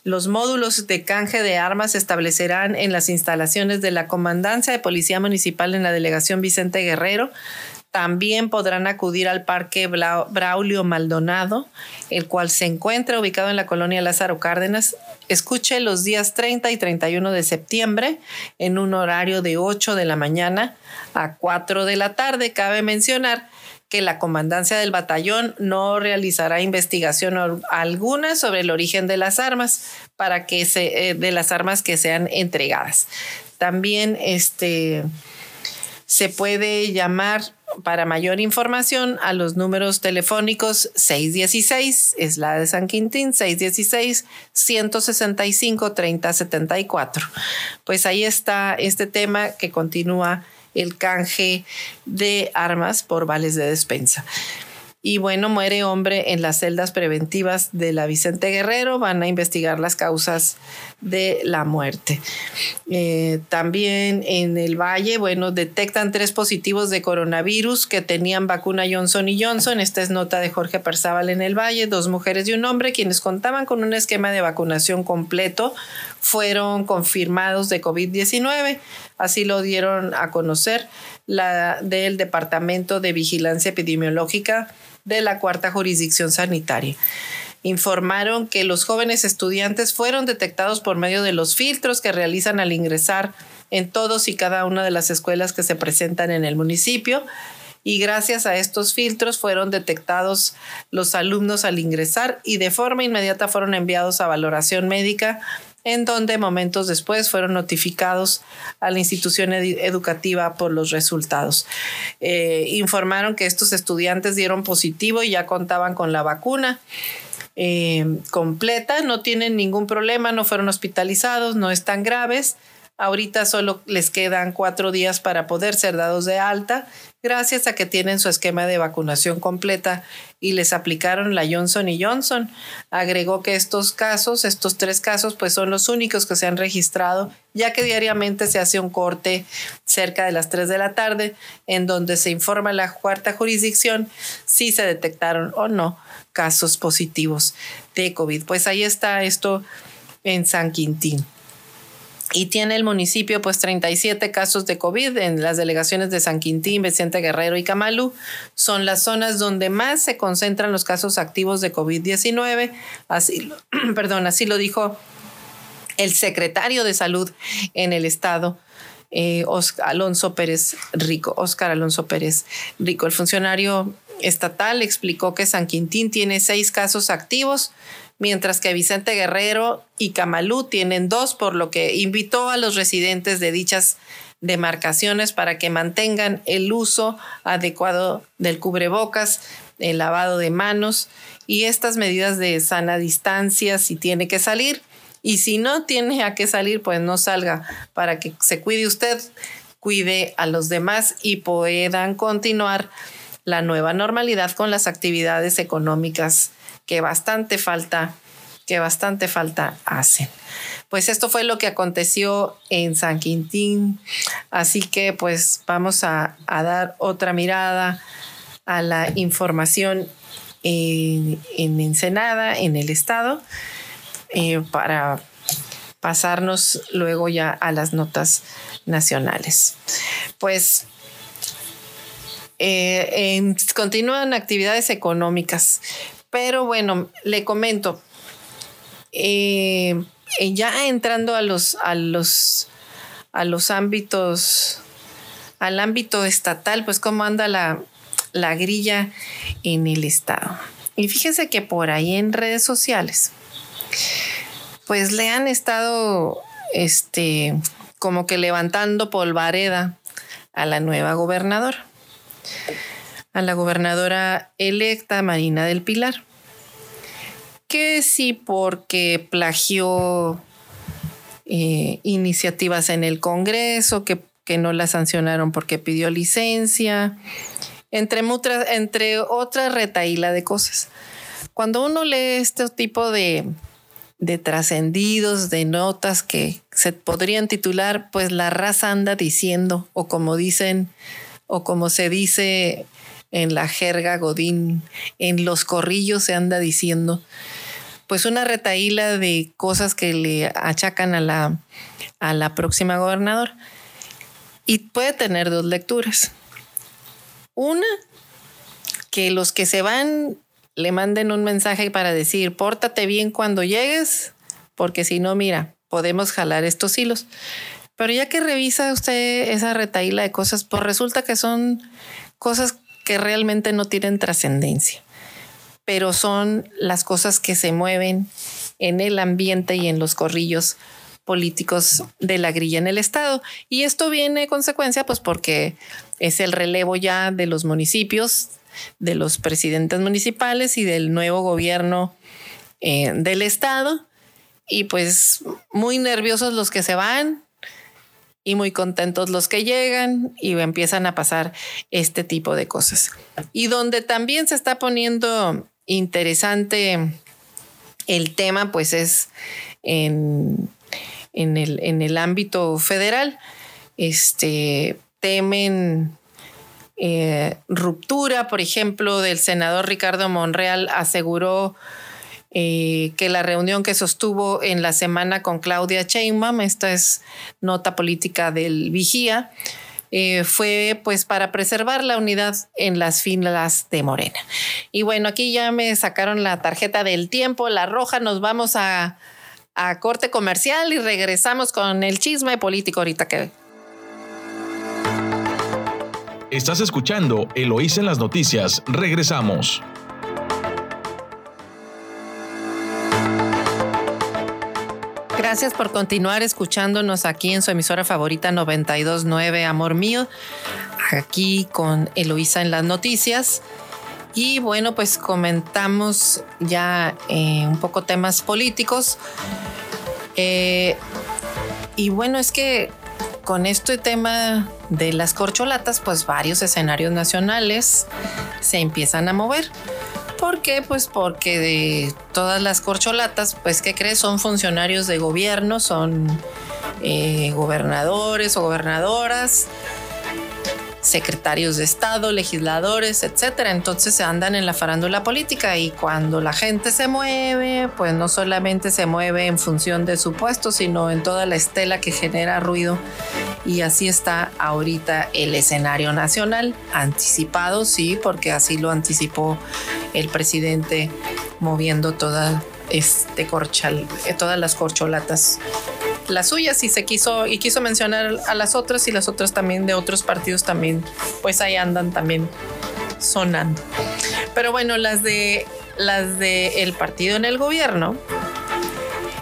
los módulos de canje de armas se establecerán en las instalaciones de la Comandancia de Policía Municipal en la delegación Vicente Guerrero también podrán acudir al Parque Braulio Maldonado, el cual se encuentra ubicado en la colonia Lázaro Cárdenas. Escuche los días 30 y 31 de septiembre en un horario de 8 de la mañana a 4 de la tarde. Cabe mencionar que la comandancia del batallón no realizará investigación alguna sobre el origen de las armas para que se, eh, de las armas que sean entregadas. También este se puede llamar para mayor información a los números telefónicos 616, es la de San Quintín, 616-165-3074. Pues ahí está este tema que continúa el canje de armas por vales de despensa. Y bueno, muere hombre en las celdas preventivas de la Vicente Guerrero. Van a investigar las causas de la muerte. Eh, también en el Valle, bueno, detectan tres positivos de coronavirus que tenían vacuna Johnson y Johnson. Esta es nota de Jorge Perzábal en el Valle. Dos mujeres y un hombre quienes contaban con un esquema de vacunación completo fueron confirmados de COVID-19. Así lo dieron a conocer la del Departamento de Vigilancia Epidemiológica de la Cuarta Jurisdicción Sanitaria. Informaron que los jóvenes estudiantes fueron detectados por medio de los filtros que realizan al ingresar en todos y cada una de las escuelas que se presentan en el municipio. Y gracias a estos filtros fueron detectados los alumnos al ingresar y de forma inmediata fueron enviados a valoración médica en donde momentos después fueron notificados a la institución educativa por los resultados. Eh, informaron que estos estudiantes dieron positivo y ya contaban con la vacuna. Eh, completa, no tienen ningún problema, no fueron hospitalizados, no están graves. Ahorita solo les quedan cuatro días para poder ser dados de alta, gracias a que tienen su esquema de vacunación completa y les aplicaron la Johnson y Johnson. Agregó que estos casos, estos tres casos, pues son los únicos que se han registrado, ya que diariamente se hace un corte cerca de las 3 de la tarde, en donde se informa la cuarta jurisdicción si se detectaron o no casos positivos de COVID. Pues ahí está esto en San Quintín. Y tiene el municipio pues 37 casos de COVID en las delegaciones de San Quintín, Vicente Guerrero y Camalú. Son las zonas donde más se concentran los casos activos de COVID-19. Así, perdón, así lo dijo el secretario de salud en el estado, eh, Alonso Pérez Rico, Oscar Alonso Pérez Rico. El funcionario estatal explicó que San Quintín tiene seis casos activos, mientras que Vicente Guerrero y Camalú tienen dos, por lo que invitó a los residentes de dichas demarcaciones para que mantengan el uso adecuado del cubrebocas, el lavado de manos y estas medidas de sana distancia si tiene que salir. Y si no tiene a qué salir, pues no salga para que se cuide usted, cuide a los demás y puedan continuar la nueva normalidad con las actividades económicas que bastante falta que bastante falta hacen. Pues esto fue lo que aconteció en San Quintín, así que pues vamos a, dar otra mirada a la información en, Ensenada, en el estado, eh, para pasarnos luego ya a las notas nacionales. Pues eh, continúan actividades económicas. Pero bueno, le comento, eh, ya entrando a los, a los, a los ámbitos, al ámbito estatal, pues cómo anda la, la grilla en el estado. Y fíjese que por ahí en redes sociales, pues le han estado, este, como que levantando polvareda a la nueva gobernadora a la gobernadora electa Marina del Pilar. Que sí porque plagió eh, iniciativas en el Congreso, que, que, no la sancionaron porque pidió licencia, entre, entre otra retaíla de cosas. Cuando uno lee este tipo de, de trascendidos, de notas que se podrían titular, pues la raza anda diciendo, o como dicen o como se dice en la jerga godín, en los corrillos se anda diciendo, pues una retaíla de cosas que le achacan a la, a la próxima gobernadora. Y puede tener dos lecturas. Una, que los que se van le manden un mensaje para decir, pórtate bien cuando llegues, porque si no, mira, podemos jalar estos hilos. Pero ya que revisa usted esa retaíla de cosas, pues resulta que son cosas que realmente no tienen trascendencia, pero son las cosas que se mueven en el ambiente y en los corrillos políticos de la grilla en el Estado. Y esto viene consecuencia, pues porque es el relevo ya de los municipios, de los presidentes municipales y del nuevo gobierno eh, del Estado. Y pues muy nerviosos los que se van, y muy contentos los que llegan y empiezan a pasar este tipo de cosas. Y donde también se está poniendo interesante el tema, pues es en, en el, en el ámbito federal. Este, temen eh, ruptura, por ejemplo, del senador Ricardo Monreal aseguró eh, que la reunión que sostuvo en la semana con Claudia Sheinbaum, esta es nota política del Vigía, eh, fue pues para preservar la unidad en las filas de Morena. Y bueno, aquí ya me sacaron la tarjeta del tiempo, la roja, nos vamos a, a corte comercial y regresamos con el chisme político ahorita que... Estás escuchando Eloís en las noticias, regresamos. Gracias por continuar escuchándonos aquí en su emisora favorita 929 Amor Mío, aquí con Eloísa en las noticias. Y bueno, pues comentamos ya eh, un poco temas políticos. Eh, y bueno, es que con este tema de las corcholatas, pues varios escenarios nacionales se empiezan a mover. ¿Por qué? Pues porque de todas las corcholatas, pues ¿qué crees? Son funcionarios de gobierno, son eh, gobernadores o gobernadoras, secretarios de Estado, legisladores, etcétera. Entonces se andan en la farándula política y cuando la gente se mueve, pues no solamente se mueve en función de su puesto, sino en toda la estela que genera ruido. Y así está ahorita el escenario nacional, anticipado, sí, porque así lo anticipó el presidente moviendo este corchal, eh, todas las corcholatas las suyas y se quiso y quiso mencionar a las otras y las otras también de otros partidos también pues ahí andan también sonando. Pero bueno las de las de el partido en el gobierno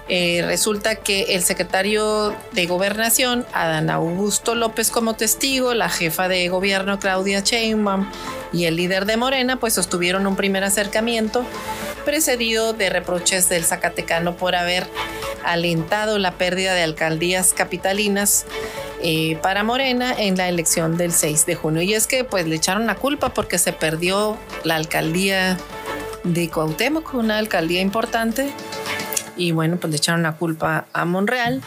eh, resulta que el secretario de Gobernación, Adán Augusto López como testigo, la jefa de gobierno Claudia Sheinbaum y el líder de Morena, pues sostuvieron un primer acercamiento precedido de reproches del Zacatecano por haber alentado la pérdida de alcaldías capitalinas eh, para Morena en la elección del 6 de junio. Y es que pues le echaron la culpa porque se perdió la alcaldía de Cuauhtémoc, una alcaldía importante. Y bueno, pues le echaron la culpa a Monreal.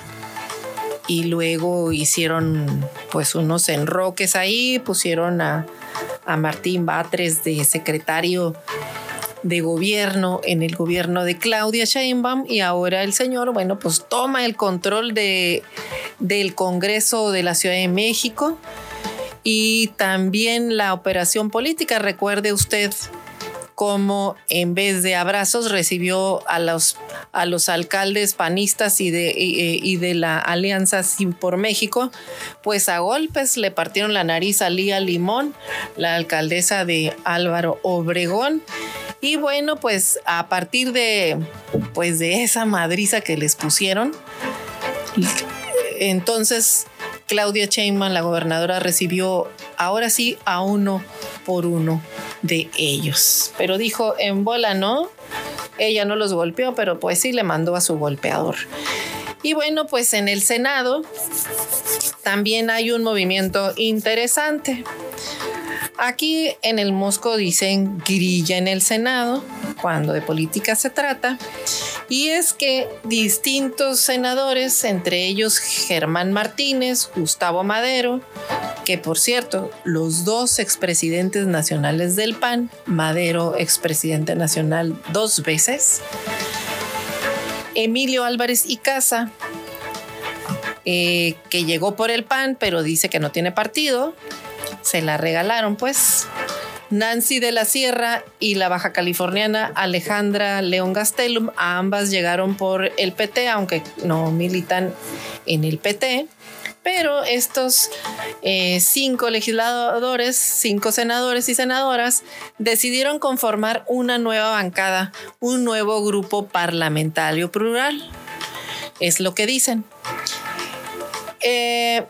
Y luego hicieron pues unos enroques ahí, pusieron a, a Martín Batres de secretario de gobierno en el gobierno de Claudia Sheinbaum y ahora el señor, bueno, pues toma el control de, del Congreso de la Ciudad de México y también la operación política. Recuerde usted cómo en vez de abrazos recibió a los, a los alcaldes panistas y de, y, de la Alianza Sin por México, pues a golpes le partieron la nariz a Lía Limón, la alcaldesa de Álvaro Obregón, y bueno, pues a partir de, pues de esa madriza que les pusieron, entonces Claudia Sheinbaum, la gobernadora, recibió ahora sí a uno por uno de ellos. Pero dijo, en bola no, ella no los golpeó, pero pues sí le mandó a su golpeador. Y bueno, pues en el Senado también hay un movimiento interesante. Aquí en el Mosco dicen grilla en el Senado cuando de política se trata. Y es que distintos senadores, entre ellos Germán Martínez, Gustavo Madero, que por cierto, los dos expresidentes nacionales del PAN, Madero expresidente nacional dos veces, Emilio Álvarez y Casa, eh, que llegó por el PAN, pero dice que no tiene partido, se la regalaron pues. Nancy de la Sierra y la baja californiana Alejandra León Gastelum, ambas llegaron por el PT, aunque no militan en el PT. Pero estos eh, cinco legisladores, cinco senadores y senadoras, decidieron conformar una nueva bancada, un nuevo grupo parlamentario plural. Es lo que dicen. Eh,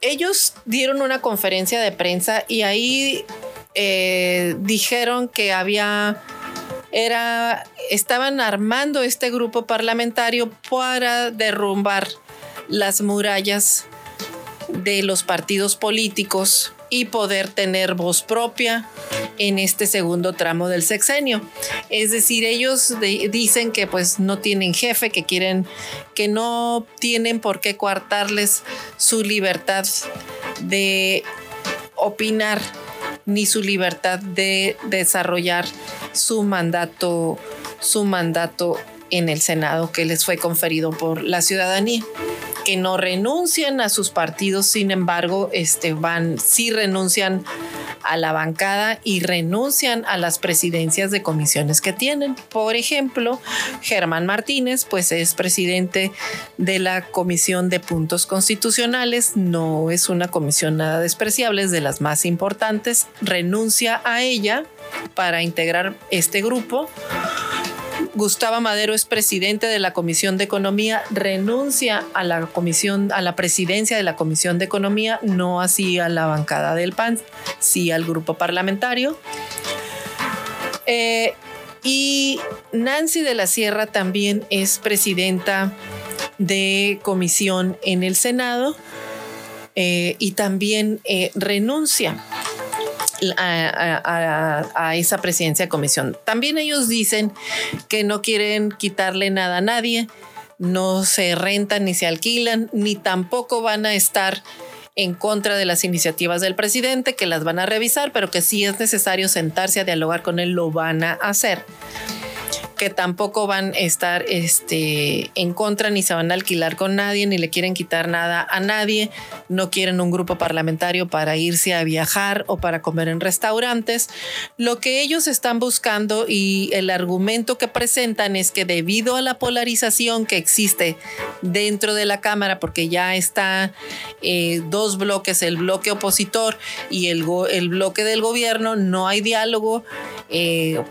ellos dieron una conferencia de prensa y ahí eh, dijeron que había era estaban armando este grupo parlamentario para derrumbar las murallas de los partidos políticos y poder tener voz propia en este segundo tramo del sexenio. Es decir, ellos dicen que pues no tienen jefe, que quieren, que no tienen por qué coartarles su libertad de opinar ni su libertad de desarrollar su mandato, su mandato en el Senado que les fue conferido por la ciudadanía que no renuncian a sus partidos, sin embargo, este, van, sí renuncian a la bancada y renuncian a las presidencias de comisiones que tienen. Por ejemplo, Germán Martínez, pues es presidente de la Comisión de Puntos Constitucionales, no es una comisión nada despreciable, es de las más importantes, renuncia a ella para integrar este grupo Gustavo Madero es presidente de la Comisión de Economía, renuncia a la comisión, a la presidencia de la Comisión de Economía, no así a la bancada del PAN, sí al grupo parlamentario. Eh, y Nancy de la Sierra también es presidenta de comisión en el Senado eh, y también eh, renuncia a, esa presidencia de comisión. También ellos dicen que no quieren quitarle nada a nadie, no se rentan ni se alquilan, ni tampoco van a estar en contra de las iniciativas del presidente, que las van a revisar, pero que si es necesario sentarse a dialogar con él, lo van a hacer que tampoco van a estar este, en contra ni se van a alquilar con nadie, ni le quieren quitar nada a nadie, no quieren un grupo parlamentario para irse a viajar o para comer en restaurantes. Lo que ellos están buscando y el argumento que presentan es que debido a la polarización que existe dentro de la Cámara, porque ya está eh, dos bloques, el bloque opositor y el, el bloque del gobierno, no hay diálogo. Eh,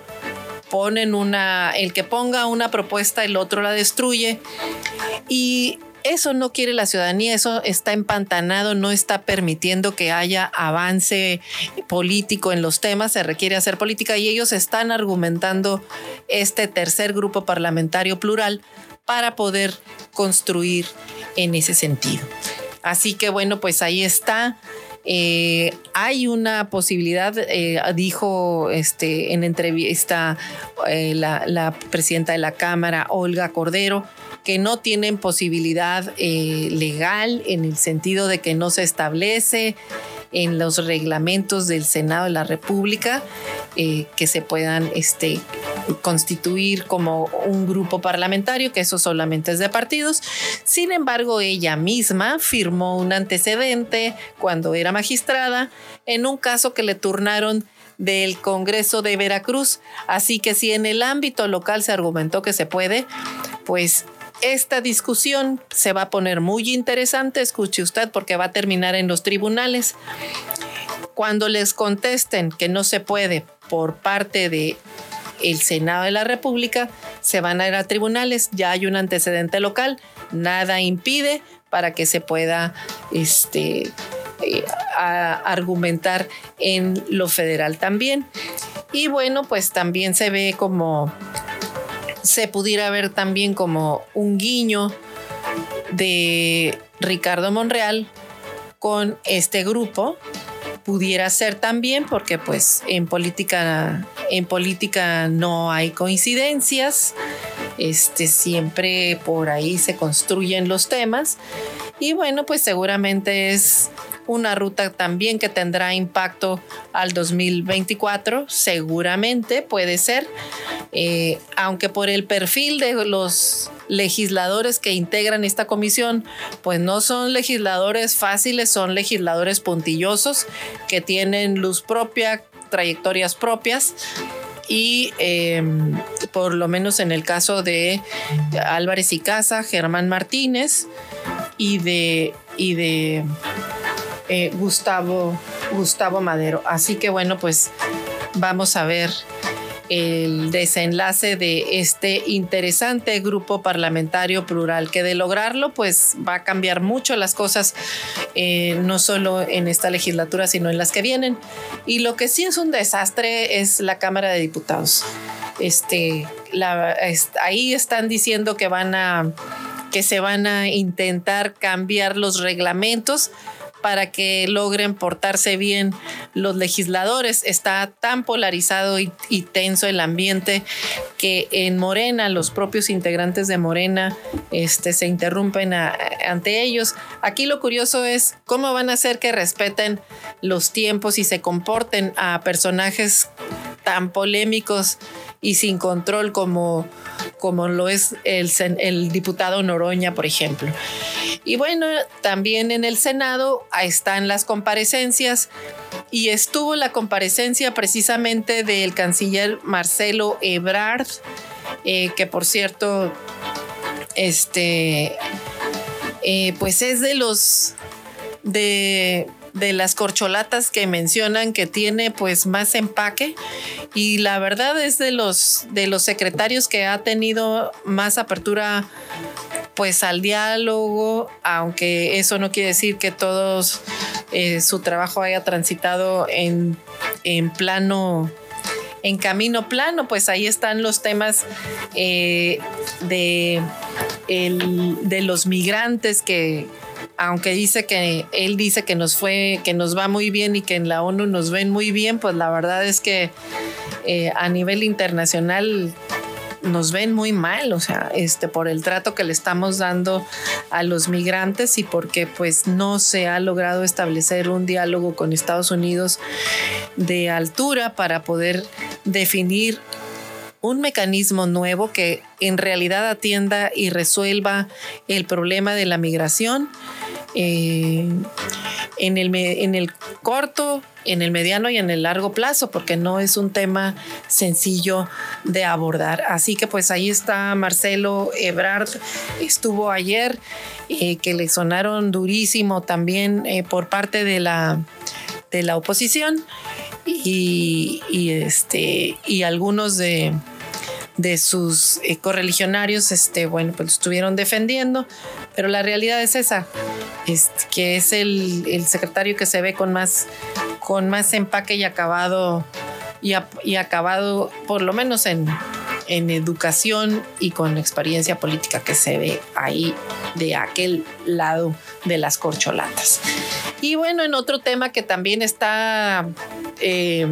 ponen una, el que ponga una propuesta, el otro la destruye. Y eso no quiere la ciudadanía, eso está empantanado, no está permitiendo que haya avance político en los temas, se requiere hacer política y ellos están argumentando este tercer grupo parlamentario plural para poder construir en ese sentido. Así que bueno, pues ahí está. Eh, hay una posibilidad, eh, dijo este, en entrevista eh, la, presidenta de la Cámara, Olga Cordero, que no tienen posibilidad legal en el sentido de que no se establece en los reglamentos del Senado de la República que se puedan este, constituir como un grupo parlamentario, que eso solamente es de partidos. Sin embargo, ella misma firmó un antecedente cuando era magistrada en un caso que le turnaron del Congreso de Veracruz. Así que si en el ámbito local se argumentó que se puede, pues esta discusión se va a poner muy interesante, escuche usted, porque va a terminar en los tribunales. Cuando les contesten que no se puede por parte de el Senado de la República, se van a ir a tribunales, ya hay un antecedente local, nada impide para que se pueda este, eh, argumentar en lo federal también. Y bueno, pues también se ve como, se pudiera ver también como un guiño de Ricardo Monreal con este grupo pudiera ser también porque pues en política en política no hay coincidencias. Este siempre por ahí se construyen los temas. Y bueno pues seguramente es una ruta también que tendrá impacto al 2024 seguramente puede ser eh, aunque por el perfil de los legisladores que integran esta comisión, pues no son legisladores fáciles, son legisladores puntillosos que tienen luz propia, trayectorias propias y em, por lo menos en el caso de Álvarez y Casa, Germán Martínez y de, y de eh, Gustavo, Gustavo Madero. Así que bueno, pues vamos a ver el desenlace de este interesante grupo parlamentario plural, que de lograrlo, pues va a cambiar mucho las cosas, eh, no solo en esta legislatura, sino en las que vienen. Y lo que sí es un desastre es la Cámara de Diputados. Este, ahí están diciendo que van a que se van a intentar cambiar los reglamentos para que logren portarse bien los legisladores. Está tan polarizado y, tenso el ambiente que en Morena, los propios integrantes de Morena este, se interrumpen ante ellos. Aquí lo curioso es cómo van a hacer que respeten los tiempos y se comporten a personajes tan polémicos y sin control como, como lo es el, diputado Noroña, por ejemplo. Y bueno, también en el Senado están las comparecencias y estuvo la comparecencia precisamente del canciller Marcelo Ebrard, eh, que por cierto, este, eh, pues es de los de de las corcholatas que mencionan que tiene pues más empaque. Y la verdad es de los de los secretarios que ha tenido más apertura pues al diálogo, aunque eso no quiere decir que todos eh, su trabajo haya transitado en, en plano en camino plano, pues ahí están los temas eh, de, de los migrantes que, aunque dice que él dice que nos fue, que nos va muy bien y que en la ONU nos ven muy bien, pues la verdad es que eh, a nivel internacional nos ven muy mal, o sea, este, por el trato que le estamos dando a los migrantes y porque pues no se ha logrado establecer un diálogo con Estados Unidos de altura para poder definir un mecanismo nuevo que en realidad atienda y resuelva el problema de la migración eh, en, el, en el corto, en el mediano y en el largo plazo, porque no es un tema sencillo de abordar. Así que pues ahí está Marcelo Ebrard, estuvo ayer, eh, que le sonaron durísimo también eh, por parte de la, de la oposición y, este, y algunos de, de sus correligionarios, este, bueno, pues estuvieron defendiendo, pero la realidad es esa, es que es el, secretario que se ve con más, con más empaque y acabado, y, acabado por lo menos en, en educación y con experiencia política que se ve ahí de aquel lado de las corcholatas. Y bueno, en otro tema que también está eh,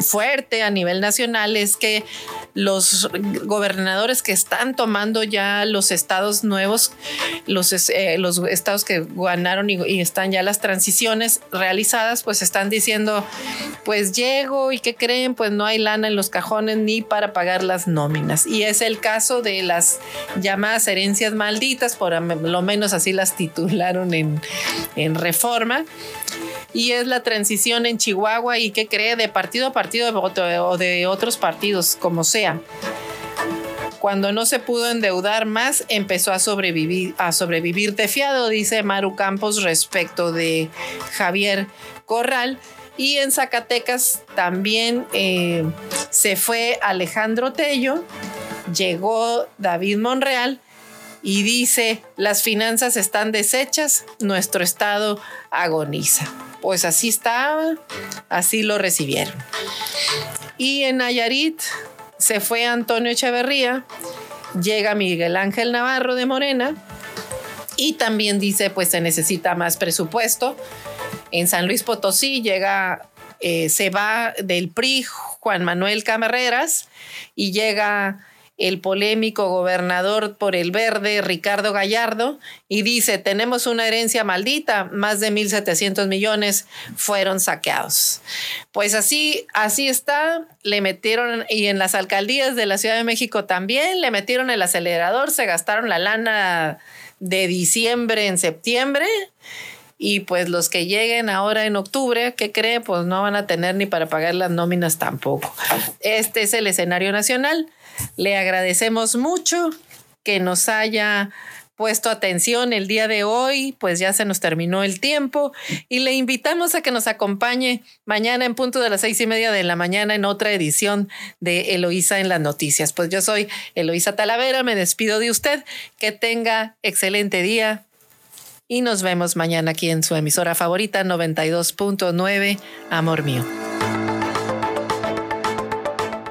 fuerte a nivel nacional es que los gobernadores que están tomando ya los estados nuevos, los, eh, los estados que ganaron y, están ya las transiciones realizadas, pues están diciendo, pues llego y ¿qué creen? Pues no hay lana en los cajones ni para pagar las nóminas. Y es el caso de las llamadas herencias malditas, por lo menos así las titularon en, en reforma y es la transición en Chihuahua y qué cree de partido a partido o de otros partidos, como sea. Cuando no se pudo endeudar más, empezó a sobrevivir, a sobrevivir fiado, dice Maru Campos respecto de Javier Corral. Y en Zacatecas también eh, se fue Alejandro Tello, llegó David Monreal y dice, las finanzas están deshechas, nuestro Estado agoniza. Pues así está, así lo recibieron. Y en Nayarit se fue Antonio Echeverría, llega Miguel Ángel Navarro de Morena y también dice, pues se necesita más presupuesto. En San Luis Potosí llega, eh, se va del PRI Juan Manuel Camarreras y llega el polémico gobernador por el verde, Ricardo Gallardo, y dice, tenemos una herencia maldita, más de 1.700 millones fueron saqueados. Pues así, así está, le metieron, y en las alcaldías de la Ciudad de México también, le metieron el acelerador, se gastaron la lana de diciembre en septiembre. Y pues los que lleguen ahora en octubre, ¿qué creen? Pues no van a tener ni para pagar las nóminas tampoco. Este es el escenario nacional. Le agradecemos mucho que nos haya puesto atención el día de hoy, pues ya se nos terminó el tiempo y le invitamos a que nos acompañe mañana en punto de las seis y media de la mañana en otra edición de Eloísa en las noticias. Pues yo soy Eloísa Talavera, me despido de usted, que tenga excelente día y nos vemos mañana aquí en su emisora favorita 92.9, Amor mío.